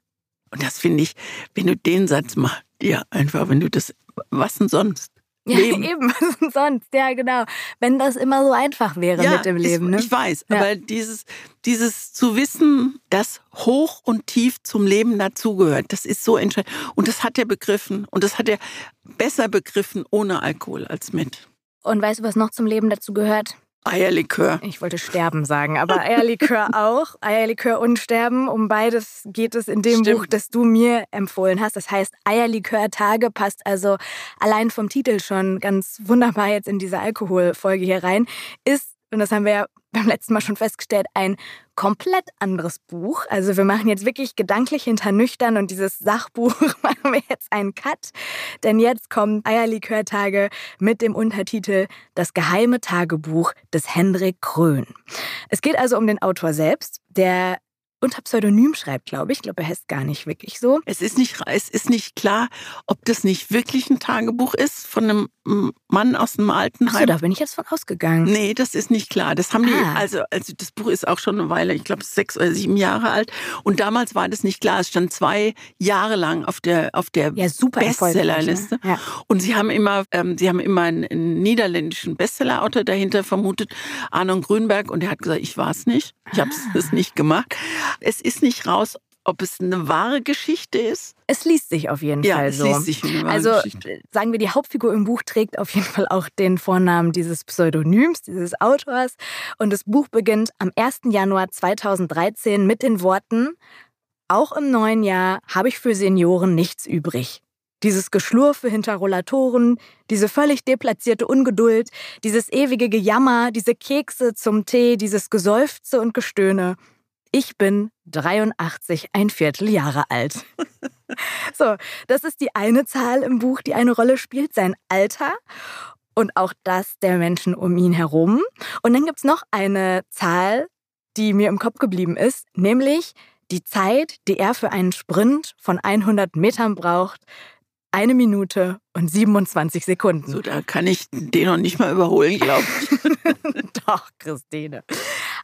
Und das finde ich, wenn du den Satz machst, ja, einfach, wenn du das, was denn sonst? Ja, Leben. eben, sonst, ja, genau. Wenn das immer so einfach wäre ja, mit dem Leben. Ne? Ich weiß, ja. aber dieses, dieses zu wissen, dass hoch und tief zum Leben dazugehört, das ist so entscheidend. Und das hat er begriffen. Und das hat er besser begriffen ohne Alkohol als mit. Und weißt du, was noch zum Leben dazu gehört? Eierlikör. Ich wollte sterben sagen, aber Eierlikör auch. Eierlikör und Sterben. Um beides geht es in dem Stimmt. Buch, das du mir empfohlen hast. Das heißt Eierlikör-Tage passt also allein vom Titel schon ganz wunderbar jetzt in diese Alkoholfolge hier rein. Ist, und das haben wir ja beim letzten Mal schon festgestellt, ein komplett anderes Buch. Also wir machen jetzt wirklich gedanklich hinter nüchtern und dieses Sachbuch machen wir jetzt einen Cut. Denn jetzt kommen Eierlikörtage mit dem Untertitel Das geheime Tagebuch des Hendrik Krön. Es geht also um den Autor selbst, der unter Pseudonym schreibt, glaube ich. Ich glaube, er heißt gar nicht wirklich so. Es ist nicht, es ist nicht klar, ob das nicht wirklich ein Tagebuch ist von einem Mann aus einem Altenheim. Ach so, da bin ich jetzt von ausgegangen. Nee, das ist nicht klar. Das haben ah. die, also, also das Buch ist auch schon eine Weile, ich glaube sechs oder sieben Jahre alt. Und damals war das nicht klar. Es stand zwei Jahre lang auf der, auf der ja, Bestsellerliste. Ne? Ja. Und sie haben immer, ähm, sie haben immer einen, einen niederländischen Bestsellerautor dahinter vermutet, Arnon Grünberg, und er hat gesagt, ich war es nicht. Ich habe es ah. nicht gemacht. Es ist nicht raus, ob es eine wahre Geschichte ist? Es liest sich auf jeden ja, Fall so. Es liest sich eine wahre also Geschichte. sagen wir, die Hauptfigur im Buch trägt auf jeden Fall auch den Vornamen dieses Pseudonyms, dieses Autors. Und das Buch beginnt am 1. Januar 2013 mit den Worten, auch im neuen Jahr habe ich für Senioren nichts übrig. Dieses Geschlurfe hinter Rollatoren, diese völlig deplatzierte Ungeduld, dieses ewige Gejammer, diese Kekse zum Tee, dieses Geseufze und Gestöhne. Ich bin 83, ein Vierteljahre alt. so, das ist die eine Zahl im Buch, die eine Rolle spielt, sein Alter und auch das der Menschen um ihn herum. Und dann gibt es noch eine Zahl, die mir im Kopf geblieben ist, nämlich die Zeit, die er für einen Sprint von 100 Metern braucht, eine Minute und 27 Sekunden. So, da kann ich den noch nicht mal überholen, glaube ich. Doch, Christine.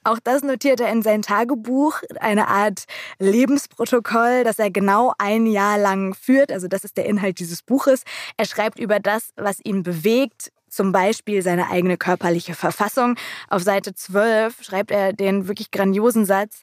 Auch das notiert er in sein Tagebuch, eine Art Lebensprotokoll, das er genau ein Jahr lang führt. Also das ist der Inhalt dieses Buches. Er schreibt über das, was ihn bewegt, zum Beispiel seine eigene körperliche Verfassung. Auf Seite 12 schreibt er den wirklich grandiosen Satz,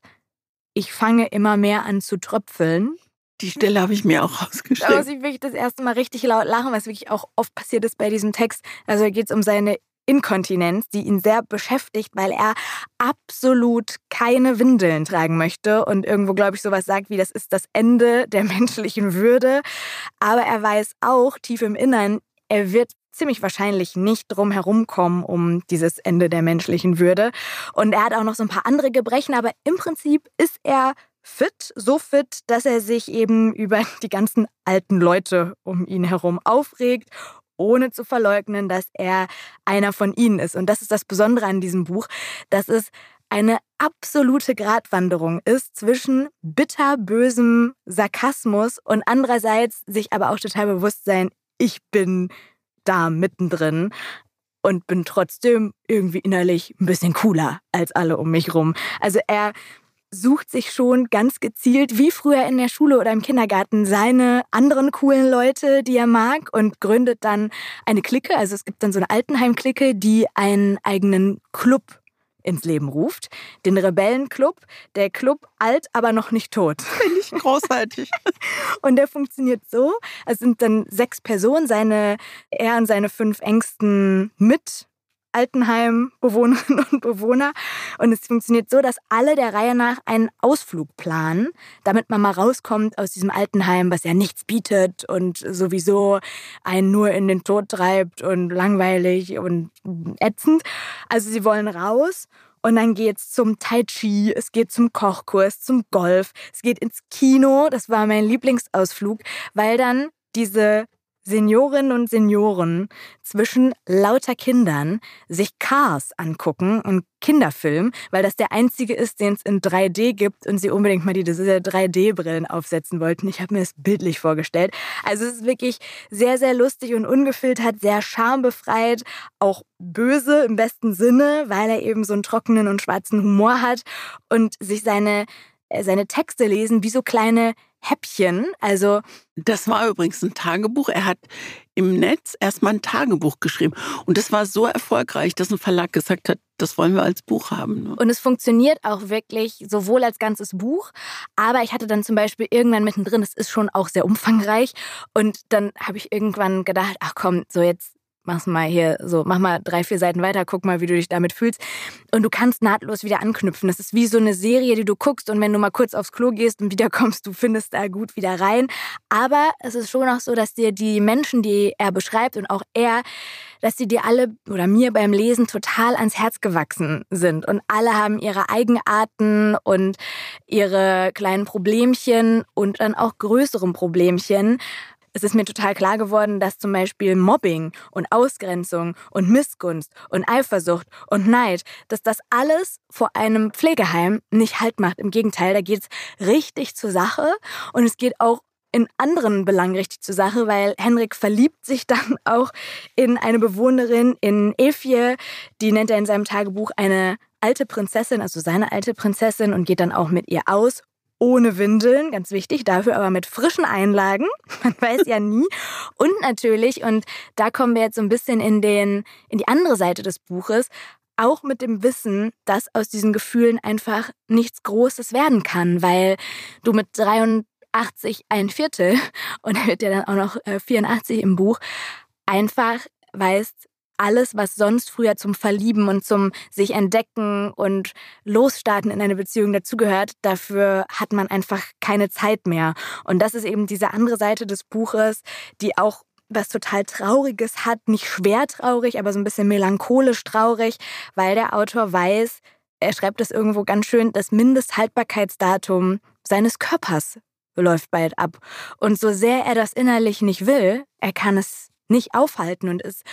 ich fange immer mehr an zu tröpfeln. Die Stelle habe ich mir auch rausgeschrieben. Da muss ich wirklich das erste Mal richtig laut lachen, was wirklich auch oft passiert ist bei diesem Text. Also da geht es um seine Inkontinenz, die ihn sehr beschäftigt, weil er absolut keine Windeln tragen möchte und irgendwo, glaube ich, sowas sagt wie, das ist das Ende der menschlichen Würde. Aber er weiß auch tief im Innern, er wird ziemlich wahrscheinlich nicht drum herumkommen um dieses Ende der menschlichen Würde. Und er hat auch noch so ein paar andere Gebrechen, aber im Prinzip ist er fit, so fit, dass er sich eben über die ganzen alten Leute um ihn herum aufregt ohne zu verleugnen, dass er einer von ihnen ist. Und das ist das Besondere an diesem Buch, dass es eine absolute Gratwanderung ist zwischen bitterbösem Sarkasmus und andererseits sich aber auch total bewusst sein, ich bin da mittendrin und bin trotzdem irgendwie innerlich ein bisschen cooler als alle um mich rum. Also er sucht sich schon ganz gezielt, wie früher in der Schule oder im Kindergarten, seine anderen coolen Leute, die er mag und gründet dann eine Clique. Also es gibt dann so eine Altenheim-Clique, die einen eigenen Club ins Leben ruft. Den Rebellenclub. Der Club alt, aber noch nicht tot. Finde ich großartig. und der funktioniert so. Es sind dann sechs Personen, seine, er und seine fünf engsten mit Altenheimbewohnerinnen und Bewohner. Und es funktioniert so, dass alle der Reihe nach einen Ausflug planen, damit man mal rauskommt aus diesem Altenheim, was ja nichts bietet und sowieso einen nur in den Tod treibt und langweilig und ätzend. Also sie wollen raus und dann geht's zum Tai Chi, es geht zum Kochkurs, zum Golf, es geht ins Kino. Das war mein Lieblingsausflug, weil dann diese Seniorinnen und Senioren zwischen lauter Kindern sich Cars angucken und Kinderfilm, weil das der einzige ist, den es in 3D gibt und sie unbedingt mal diese 3D-Brillen aufsetzen wollten. Ich habe mir das bildlich vorgestellt. Also es ist wirklich sehr, sehr lustig und ungefiltert, sehr schambefreit, auch böse im besten Sinne, weil er eben so einen trockenen und schwarzen Humor hat und sich seine, äh, seine Texte lesen wie so kleine Häppchen. Also das war übrigens ein Tagebuch. Er hat im Netz erstmal ein Tagebuch geschrieben. Und das war so erfolgreich, dass ein Verlag gesagt hat, das wollen wir als Buch haben. Ne? Und es funktioniert auch wirklich sowohl als ganzes Buch, aber ich hatte dann zum Beispiel irgendwann mittendrin, es ist schon auch sehr umfangreich. Und dann habe ich irgendwann gedacht, ach komm, so jetzt mach's mal hier so, mach mal drei, vier Seiten weiter, guck mal, wie du dich damit fühlst. Und du kannst nahtlos wieder anknüpfen. Das ist wie so eine Serie, die du guckst und wenn du mal kurz aufs Klo gehst und wiederkommst, du findest da gut wieder rein. Aber es ist schon auch so, dass dir die Menschen, die er beschreibt und auch er, dass sie dir alle oder mir beim Lesen total ans Herz gewachsen sind. Und alle haben ihre Eigenarten und ihre kleinen Problemchen und dann auch größeren Problemchen es ist mir total klar geworden, dass zum Beispiel Mobbing und Ausgrenzung und Missgunst und Eifersucht und Neid, dass das alles vor einem Pflegeheim nicht Halt macht. Im Gegenteil, da geht es richtig zur Sache und es geht auch in anderen Belangen richtig zur Sache, weil Henrik verliebt sich dann auch in eine Bewohnerin in Efje, die nennt er in seinem Tagebuch eine alte Prinzessin, also seine alte Prinzessin und geht dann auch mit ihr aus ohne Windeln, ganz wichtig, dafür aber mit frischen Einlagen. Man weiß ja nie. Und natürlich, und da kommen wir jetzt so ein bisschen in, den, in die andere Seite des Buches, auch mit dem Wissen, dass aus diesen Gefühlen einfach nichts Großes werden kann, weil du mit 83 ein Viertel, und er wird ja dann auch noch 84 äh, im Buch, einfach weißt, alles, was sonst früher zum Verlieben und zum sich entdecken und losstarten in eine Beziehung dazugehört, dafür hat man einfach keine Zeit mehr. Und das ist eben diese andere Seite des Buches, die auch was total Trauriges hat, nicht schwer traurig, aber so ein bisschen melancholisch traurig, weil der Autor weiß, er schreibt es irgendwo ganz schön, das Mindesthaltbarkeitsdatum seines Körpers läuft bald ab. Und so sehr er das innerlich nicht will, er kann es nicht aufhalten und ist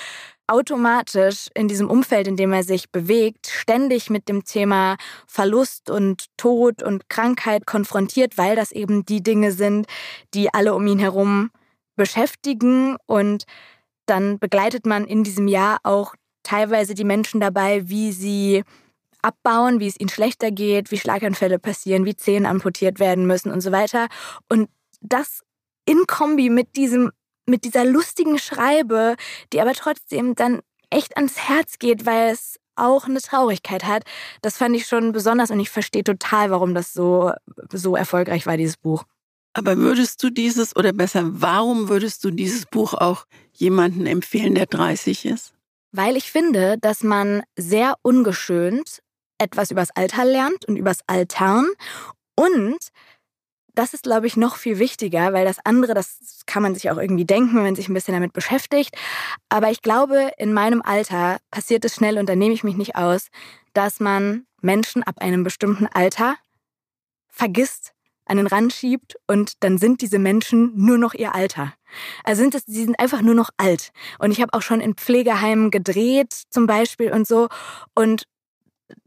automatisch in diesem Umfeld, in dem er sich bewegt, ständig mit dem Thema Verlust und Tod und Krankheit konfrontiert, weil das eben die Dinge sind, die alle um ihn herum beschäftigen. Und dann begleitet man in diesem Jahr auch teilweise die Menschen dabei, wie sie abbauen, wie es ihnen schlechter geht, wie Schlaganfälle passieren, wie Zähne amputiert werden müssen und so weiter. Und das in Kombi mit diesem mit dieser lustigen Schreibe, die aber trotzdem dann echt ans Herz geht, weil es auch eine Traurigkeit hat. Das fand ich schon besonders und ich verstehe total, warum das so, so erfolgreich war, dieses Buch. Aber würdest du dieses, oder besser, warum würdest du dieses Buch auch jemandem empfehlen, der 30 ist? Weil ich finde, dass man sehr ungeschönt etwas übers Alter lernt und übers Altern und das ist, glaube ich, noch viel wichtiger, weil das andere, das kann man sich auch irgendwie denken, wenn man sich ein bisschen damit beschäftigt. Aber ich glaube, in meinem Alter passiert es schnell, und da nehme ich mich nicht aus, dass man Menschen ab einem bestimmten Alter vergisst, an den Rand schiebt und dann sind diese Menschen nur noch ihr Alter. Also sind das, sie sind einfach nur noch alt. Und ich habe auch schon in Pflegeheimen gedreht zum Beispiel und so. Und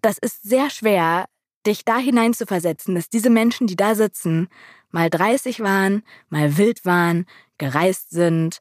das ist sehr schwer, dich da hinein zu versetzen, dass diese Menschen, die da sitzen, mal 30 waren, mal wild waren, gereist sind,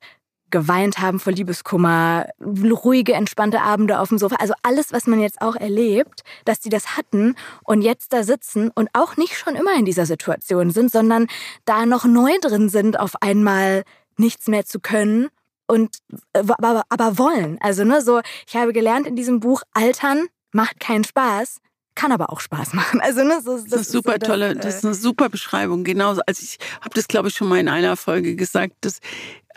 geweint haben vor Liebeskummer, ruhige, entspannte Abende auf dem Sofa. Also alles, was man jetzt auch erlebt, dass die das hatten und jetzt da sitzen und auch nicht schon immer in dieser Situation sind, sondern da noch neu drin sind, auf einmal nichts mehr zu können und aber, aber wollen. Also ne, so ich habe gelernt in diesem Buch, Altern macht keinen Spaß kann aber auch Spaß machen. Also ne, so, das, das ist super so, tolle, das, das ist eine super Beschreibung. Genauso, also ich habe das glaube ich schon mal in einer Folge gesagt, dass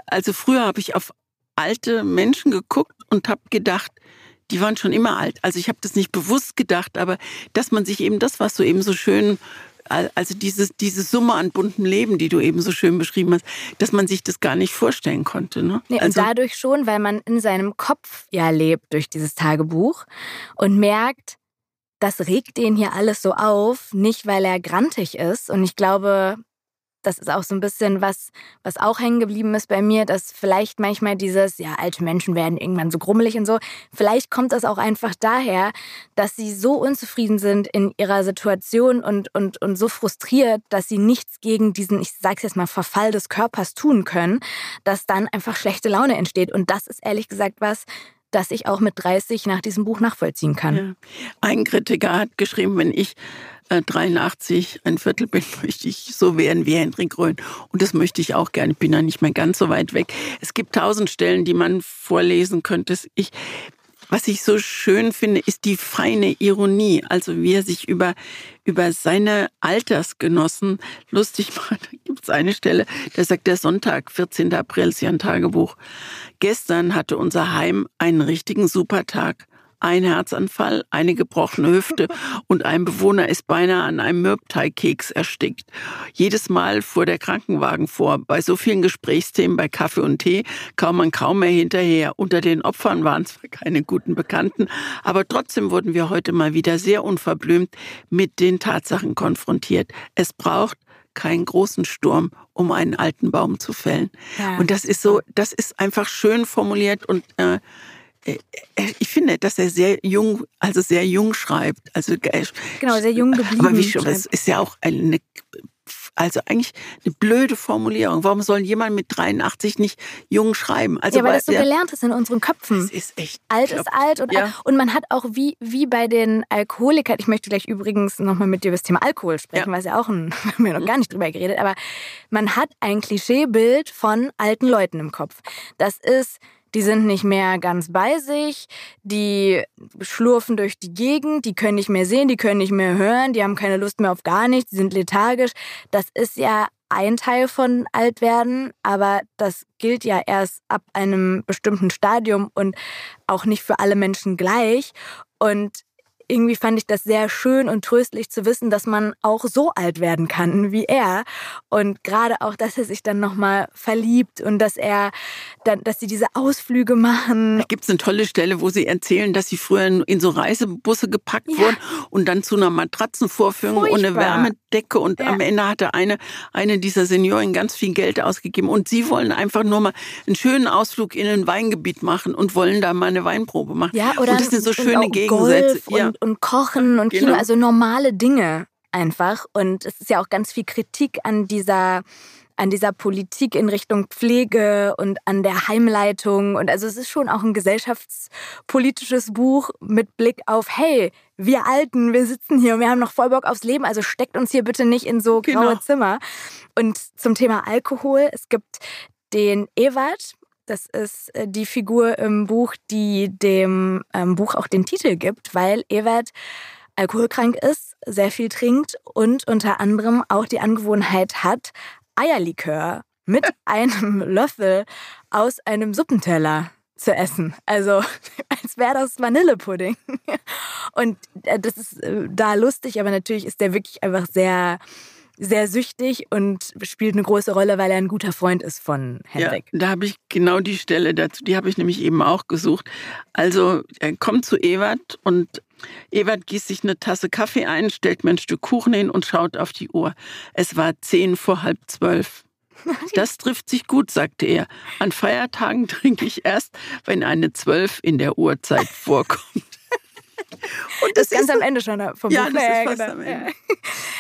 also früher habe ich auf alte Menschen geguckt und habe gedacht, die waren schon immer alt. Also ich habe das nicht bewusst gedacht, aber dass man sich eben das, was du eben so schön also dieses, diese Summe an buntem Leben, die du eben so schön beschrieben hast, dass man sich das gar nicht vorstellen konnte. Ne? Nee, also, und dadurch schon, weil man in seinem Kopf ja lebt durch dieses Tagebuch und merkt, das regt den hier alles so auf, nicht weil er grantig ist. Und ich glaube, das ist auch so ein bisschen was, was auch hängen geblieben ist bei mir, dass vielleicht manchmal dieses, ja, alte Menschen werden irgendwann so grummelig und so. Vielleicht kommt das auch einfach daher, dass sie so unzufrieden sind in ihrer Situation und, und, und so frustriert, dass sie nichts gegen diesen, ich sag's jetzt mal, Verfall des Körpers tun können, dass dann einfach schlechte Laune entsteht. Und das ist ehrlich gesagt was, das ich auch mit 30 nach diesem Buch nachvollziehen kann. Ja. Ein Kritiker hat geschrieben, wenn ich äh, 83 ein Viertel bin, möchte ich so werden wie Hendrik Röhn. Und das möchte ich auch gerne. Ich bin ja nicht mehr ganz so weit weg. Es gibt tausend Stellen, die man vorlesen könnte. Ich, was ich so schön finde, ist die feine Ironie. Also wie er sich über, über seine Altersgenossen lustig macht. Gibt es eine Stelle, da sagt der Sonntag, 14. April, ist ja ein Tagebuch. Gestern hatte unser Heim einen richtigen Supertag ein Herzanfall, eine gebrochene Hüfte und ein Bewohner ist beinahe an einem Mürbteigkeks erstickt. Jedes Mal fuhr der Krankenwagen vor. Bei so vielen Gesprächsthemen bei Kaffee und Tee kam man kaum mehr hinterher. Unter den Opfern waren zwar keine guten Bekannten, aber trotzdem wurden wir heute mal wieder sehr unverblümt mit den Tatsachen konfrontiert. Es braucht keinen großen Sturm, um einen alten Baum zu fällen. Ja. Und das ist so, das ist einfach schön formuliert und äh, äh, äh, ich finde, dass er sehr jung, also sehr jung schreibt. Also genau, sehr jung geblieben. Aber wie schon, das ist ja auch eine, also eigentlich eine blöde Formulierung. Warum soll jemand mit 83 nicht jung schreiben? Also ja, weil das so gelernt ist in unseren Köpfen. Das ist echt. Alt ist alt und, ja. und man hat auch wie, wie bei den Alkoholikern, ich möchte gleich übrigens nochmal mit dir über das Thema Alkohol sprechen, ja. weil es ja auch ein, wir haben ja noch gar nicht drüber geredet, aber man hat ein Klischeebild von alten Leuten im Kopf. Das ist die sind nicht mehr ganz bei sich, die schlurfen durch die Gegend, die können nicht mehr sehen, die können nicht mehr hören, die haben keine Lust mehr auf gar nichts, die sind lethargisch. Das ist ja ein Teil von Altwerden, aber das gilt ja erst ab einem bestimmten Stadium und auch nicht für alle Menschen gleich. Und irgendwie fand ich das sehr schön und tröstlich zu wissen, dass man auch so alt werden kann wie er. Und gerade auch, dass er sich dann nochmal verliebt und dass er dann, dass sie diese Ausflüge machen. Da gibt es eine tolle Stelle, wo sie erzählen, dass sie früher in so Reisebusse gepackt ja. wurden und dann zu einer Matratzenvorführung Furchtbar. ohne Wärmedecke. Und ja. am Ende hatte eine, eine dieser Senioren ganz viel Geld ausgegeben. Und sie wollen einfach nur mal einen schönen Ausflug in ein Weingebiet machen und wollen da mal eine Weinprobe machen. Ja, oder und das sind so schöne Gegensätze. ja. Und Kochen und genau. Kino, also normale Dinge einfach. Und es ist ja auch ganz viel Kritik an dieser an dieser Politik in Richtung Pflege und an der Heimleitung. Und also es ist schon auch ein gesellschaftspolitisches Buch mit Blick auf, hey, wir Alten, wir sitzen hier und wir haben noch voll Bock aufs Leben, also steckt uns hier bitte nicht in so graue genau. Zimmer. Und zum Thema Alkohol, es gibt den Ewart, Das ist äh, die Figur im Buch, die dem ähm, Buch auch den Titel gibt, weil Ewert alkoholkrank ist, sehr viel trinkt und unter anderem auch die Angewohnheit hat, Eierlikör mit einem Löffel aus einem Suppenteller zu essen. Also als wäre das Vanillepudding. Und äh, das ist äh, da lustig, aber natürlich ist der wirklich einfach sehr sehr süchtig und spielt eine große Rolle, weil er ein guter Freund ist von Henrik. Ja, da habe ich genau die Stelle dazu, die habe ich nämlich eben auch gesucht. Also er kommt zu Ewert und Ewert gießt sich eine Tasse Kaffee ein, stellt mir ein Stück Kuchen hin und schaut auf die Uhr. Es war zehn vor halb zwölf. Das trifft sich gut, sagte er. An Feiertagen trinke ich erst, wenn eine Zwölf in der Uhrzeit vorkommt. Und das, das ist ganz am Ende schon vom ja, Buch. Das ist fast genau. am Ende.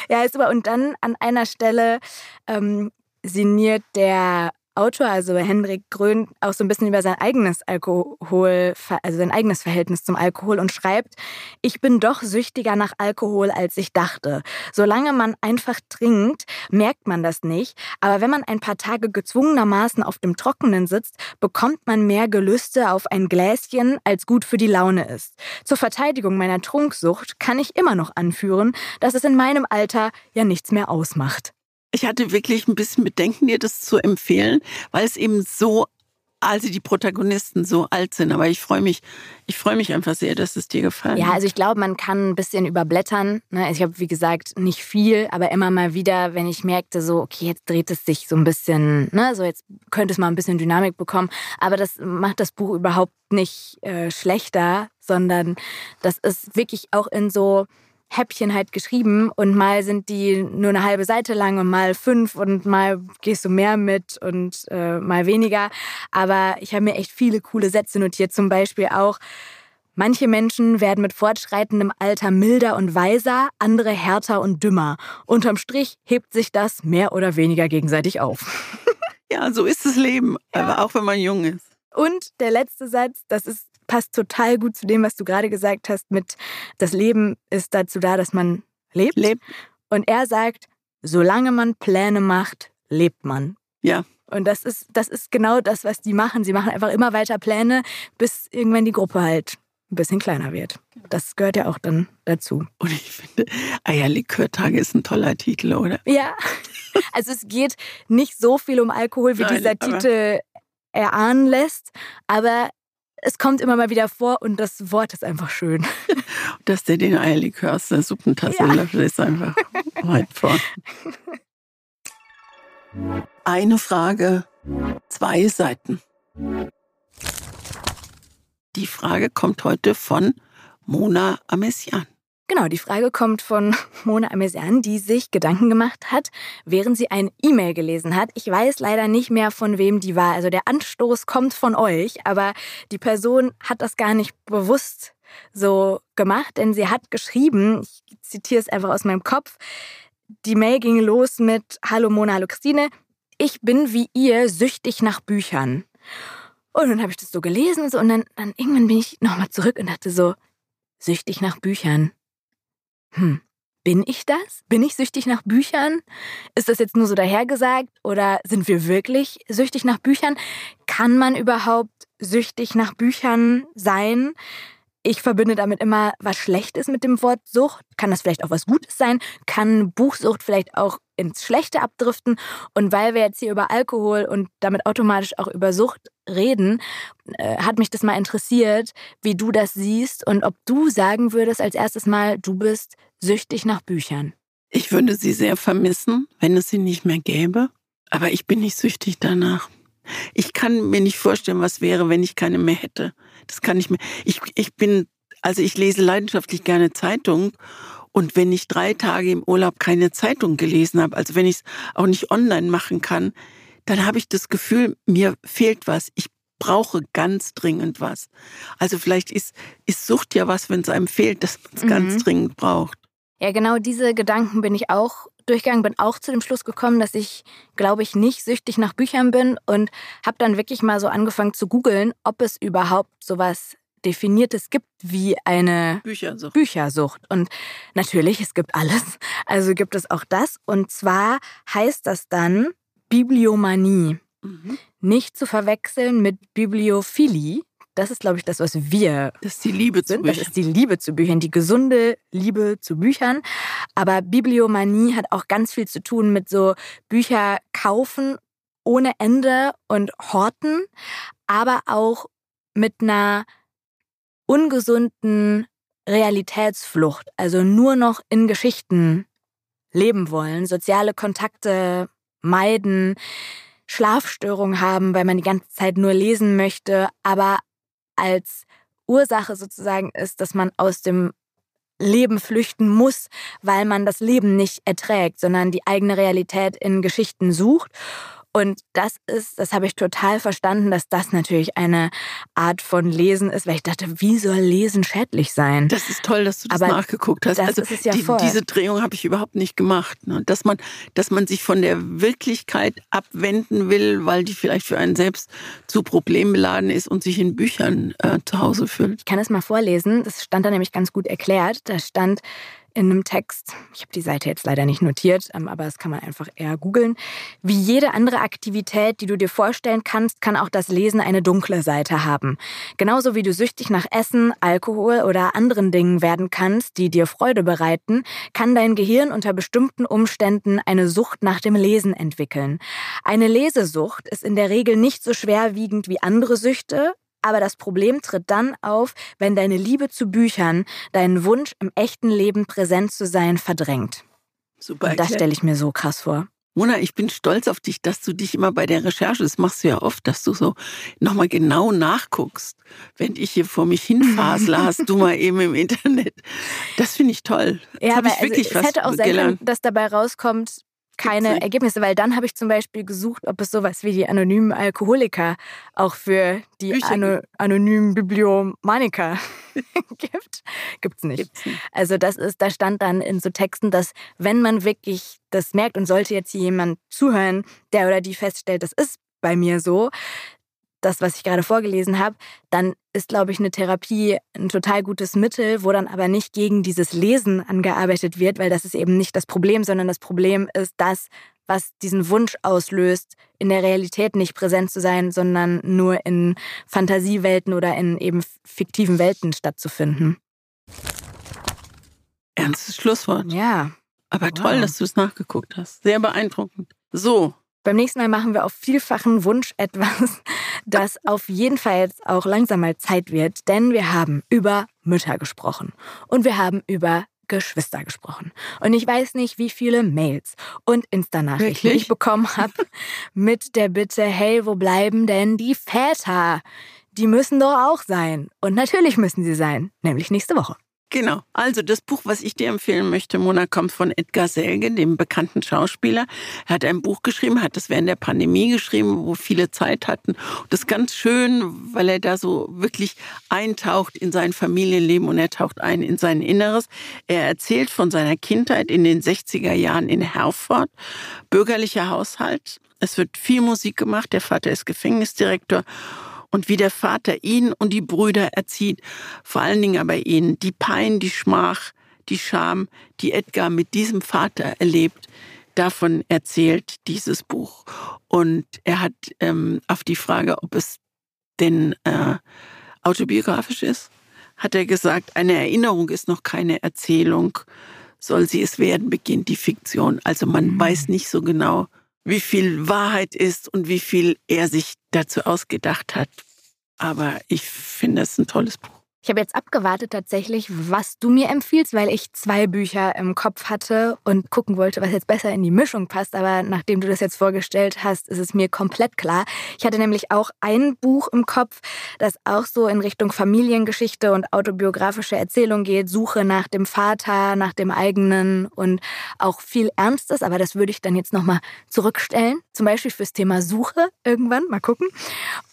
Ja, ist aber und dann an einer Stelle ähm, sinniert der Autor, also Hendrik Grön, auch so ein bisschen über sein eigenes Alkohol, also sein eigenes Verhältnis zum Alkohol und schreibt, ich bin doch süchtiger nach Alkohol, als ich dachte. Solange man einfach trinkt, merkt man das nicht. Aber wenn man ein paar Tage gezwungenermaßen auf dem Trockenen sitzt, bekommt man mehr Gelüste auf ein Gläschen, als gut für die Laune ist. Zur Verteidigung meiner Trunksucht kann ich immer noch anführen, dass es in meinem Alter ja nichts mehr ausmacht. Ich hatte wirklich ein bisschen Bedenken, dir das zu empfehlen, weil es eben so, also die Protagonisten so alt sind. Aber ich freue mich, ich freue mich einfach sehr, dass es dir gefallen hat. Ja, also ich glaube, man kann ein bisschen überblättern. Ne? Ich habe, wie gesagt, nicht viel, aber immer mal wieder, wenn ich merkte, so, okay, jetzt dreht es sich so ein bisschen, ne, so jetzt könnte es mal ein bisschen Dynamik bekommen. Aber das macht das Buch überhaupt nicht äh, schlechter, sondern das ist wirklich auch in so Häppchen halt geschrieben und mal sind die nur eine halbe Seite lang und mal fünf und mal gehst du mehr mit und äh, mal weniger. Aber ich habe mir echt viele coole Sätze notiert, zum Beispiel auch, Manche Menschen werden mit fortschreitendem Alter milder und weiser, andere härter und dümmer. Unterm Strich hebt sich das mehr oder weniger gegenseitig auf. ja, so ist das Leben, ja. aber auch wenn man jung ist. Und der letzte Satz, das ist passt total gut zu dem, was du gerade gesagt hast, mit das Leben ist dazu da, dass man lebt. lebt. Und er sagt, solange man Pläne macht, lebt man. Ja. Und das ist, das ist genau das, was die machen. Sie machen einfach immer weiter Pläne, bis irgendwann die Gruppe halt ein bisschen kleiner wird. Das gehört ja auch dann dazu. Und ich finde, Eierlikörtage ist ein toller Titel, oder? Ja. Also es geht nicht so viel um Alkohol, wie Nein, dieser Titel erahnen lässt, aber es kommt immer mal wieder vor und das Wort ist einfach schön. Dass der den Eierlikör aus der Suppentasse ja. löffelt, ist einfach weit vor. Eine Frage, zwei Seiten. Die Frage kommt heute von Mona Amessian. Genau, die Frage kommt von Mona Amesian, die sich Gedanken gemacht hat, während sie ein E-Mail gelesen hat. Ich weiß leider nicht mehr, von wem die war. Also der Anstoß kommt von euch, aber die Person hat das gar nicht bewusst so gemacht, denn sie hat geschrieben, ich zitiere es einfach aus meinem Kopf, die Mail ging los mit Hallo Mona, hallo Christine, ich bin wie ihr süchtig nach Büchern. Und dann habe ich das so gelesen und, so, und dann, dann irgendwann bin ich nochmal zurück und dachte so, süchtig nach Büchern hm, bin ich das? Bin ich süchtig nach Büchern? Ist das jetzt nur so dahergesagt oder sind wir wirklich süchtig nach Büchern? Kann man überhaupt süchtig nach Büchern sein? Ich verbinde damit immer was Schlechtes mit dem Wort Sucht. Kann das vielleicht auch was Gutes sein? Kann Buchsucht vielleicht auch ins Schlechte abdriften? Und weil wir jetzt hier über Alkohol und damit automatisch auch über Sucht reden, äh, hat mich das mal interessiert, wie du das siehst und ob du sagen würdest als erstes Mal, du bist süchtig nach Büchern. Ich würde sie sehr vermissen, wenn es sie nicht mehr gäbe. Aber ich bin nicht süchtig danach. Ich kann mir nicht vorstellen, was wäre, wenn ich keine mehr hätte. Das kann ich mir. Ich, ich bin, also ich lese leidenschaftlich gerne Zeitung. Und wenn ich drei Tage im Urlaub keine Zeitung gelesen habe, also wenn ich es auch nicht online machen kann, dann habe ich das Gefühl, mir fehlt was. Ich brauche ganz dringend was. Also vielleicht ist, ist Sucht ja was, wenn es einem fehlt, dass man es mhm. ganz dringend braucht. Ja, genau diese Gedanken bin ich auch durchgegangen, bin auch zu dem Schluss gekommen, dass ich, glaube ich, nicht süchtig nach Büchern bin und habe dann wirklich mal so angefangen zu googeln, ob es überhaupt sowas Definiertes gibt wie eine Büchersucht. Büchersucht. Und natürlich, es gibt alles. Also gibt es auch das. Und zwar heißt das dann Bibliomanie. Mhm. nicht zu verwechseln mit Bibliophilie. Das ist, glaube ich, das, was wir. Das ist die Liebe zu Büchern. Das ist die Liebe zu Büchern, die gesunde Liebe zu Büchern. Aber Bibliomanie hat auch ganz viel zu tun mit so Bücher kaufen ohne Ende und horten, aber auch mit einer ungesunden Realitätsflucht, also nur noch in Geschichten leben wollen, soziale Kontakte meiden, Schlafstörungen haben, weil man die ganze Zeit nur lesen möchte, aber als Ursache sozusagen ist, dass man aus dem Leben flüchten muss, weil man das Leben nicht erträgt, sondern die eigene Realität in Geschichten sucht. Und das ist, das habe ich total verstanden, dass das natürlich eine Art von Lesen ist, weil ich dachte, wie soll Lesen schädlich sein? Das ist toll, dass du das Aber nachgeguckt hast. also ja die, diese Drehung habe ich überhaupt nicht gemacht. Ne? Dass man, dass man sich von der Wirklichkeit abwenden will, weil die vielleicht für einen selbst zu problembeladen ist und sich in Büchern äh, zu Hause fühlt. Ich kann es mal vorlesen. Das stand da nämlich ganz gut erklärt. Da stand, in einem Text, ich habe die Seite jetzt leider nicht notiert, ähm, aber das kann man einfach eher googeln. Wie jede andere Aktivität, die du dir vorstellen kannst, kann auch das Lesen eine dunkle Seite haben. Genauso wie du süchtig nach Essen, Alkohol oder anderen Dingen werden kannst, die dir Freude bereiten, kann dein Gehirn unter bestimmten Umständen eine Sucht nach dem Lesen entwickeln. Eine Lesesucht ist in der Regel nicht so schwerwiegend wie andere Süchte, aber das Problem tritt dann auf, wenn deine Liebe zu Büchern deinen Wunsch, im echten Leben präsent zu sein, verdrängt. Super. Und das stelle ich mir so krass vor. Mona, ich bin stolz auf dich, dass du dich immer bei der Recherche, das machst du ja oft, dass du so nochmal genau nachguckst. Wenn ich hier vor mich hinfasle, hast du mal eben im Internet. Das finde ich toll. Ja, habe ich also wirklich es was hätte auch sein können, dass dabei rauskommt, keine Ergebnisse, weil dann habe ich zum Beispiel gesucht, ob es sowas wie die anonymen Alkoholiker auch für die ano anonymen Bibliomaniker gibt. Gibt's nicht. Gibt's nicht. Also das ist, da stand dann in so Texten, dass wenn man wirklich das merkt und sollte jetzt jemand zuhören, der oder die feststellt, das ist bei mir so, das, was ich gerade vorgelesen habe, dann ist, glaube ich, eine Therapie ein total gutes Mittel, wo dann aber nicht gegen dieses Lesen angearbeitet wird, weil das ist eben nicht das Problem, sondern das Problem ist das, was diesen Wunsch auslöst, in der Realität nicht präsent zu sein, sondern nur in Fantasiewelten oder in eben fiktiven Welten stattzufinden. Ernstes Schlusswort. Ja. Aber wow. toll, dass du es nachgeguckt hast. Sehr beeindruckend. So, beim nächsten Mal machen wir auf vielfachen Wunsch etwas, das auf jeden Fall jetzt auch langsam mal Zeit wird, denn wir haben über Mütter gesprochen und wir haben über Geschwister gesprochen. Und ich weiß nicht, wie viele Mails und Insta-Nachrichten ich bekommen habe mit der Bitte, hey, wo bleiben denn die Väter? Die müssen doch auch sein. Und natürlich müssen sie sein, nämlich nächste Woche. Genau. Also das Buch, was ich dir empfehlen möchte, Mona, kommt von Edgar Selge, dem bekannten Schauspieler. Er hat ein Buch geschrieben, hat das während der Pandemie geschrieben, wo viele Zeit hatten. Und das ist ganz schön, weil er da so wirklich eintaucht in sein Familienleben und er taucht ein in sein Inneres. Er erzählt von seiner Kindheit in den 60er Jahren in Herford, bürgerlicher Haushalt. Es wird viel Musik gemacht. Der Vater ist Gefängnisdirektor und wie der Vater ihn und die Brüder erzieht, vor allen Dingen aber ihn, die Pein, die Schmach, die Scham, die Edgar mit diesem Vater erlebt, davon erzählt dieses Buch. Und er hat ähm, auf die Frage, ob es denn äh, autobiografisch ist, hat er gesagt, eine Erinnerung ist noch keine Erzählung, soll sie es werden, beginnt die Fiktion. Also man mhm. weiß nicht so genau, wie viel Wahrheit ist und wie viel er sich dazu ausgedacht hat. Aber ich finde es ein tolles Buch. Ich habe jetzt abgewartet tatsächlich, was du mir empfiehlst, weil ich zwei Bücher im Kopf hatte und gucken wollte, was jetzt besser in die Mischung passt. Aber nachdem du das jetzt vorgestellt hast, ist es mir komplett klar. Ich hatte nämlich auch ein Buch im Kopf, das auch so in Richtung Familiengeschichte und autobiografische Erzählung geht. Suche nach dem Vater, nach dem eigenen und auch viel Ernstes. Aber das würde ich dann jetzt nochmal zurückstellen. Zum Beispiel fürs Thema Suche irgendwann. Mal gucken.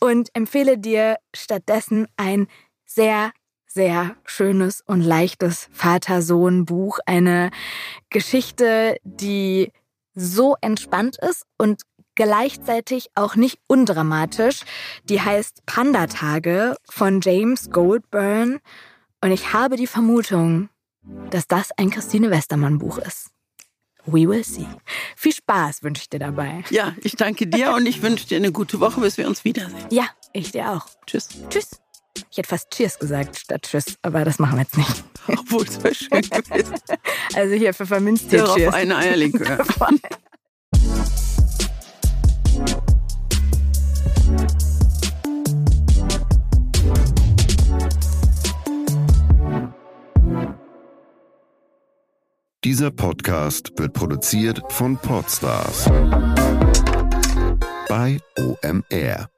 Und empfehle dir stattdessen ein sehr sehr schönes und leichtes Vater-Sohn-Buch. Eine Geschichte, die so entspannt ist und gleichzeitig auch nicht undramatisch. Die heißt Panda-Tage von James Goldburn. Und ich habe die Vermutung, dass das ein Christine Westermann-Buch ist. We will see. Viel Spaß wünsche ich dir dabei. Ja, ich danke dir und ich wünsche dir eine gute Woche, bis wir uns wiedersehen. Ja, ich dir auch. Tschüss. Tschüss. Ich hätte fast Cheers gesagt statt Tschüss, aber das machen wir jetzt nicht. Obwohl es wäre schön gewesen. Also hier Pfefferminztee Darauf Cheers. eine Eierlikör. Dieser Podcast wird produziert von Podstars bei OMR.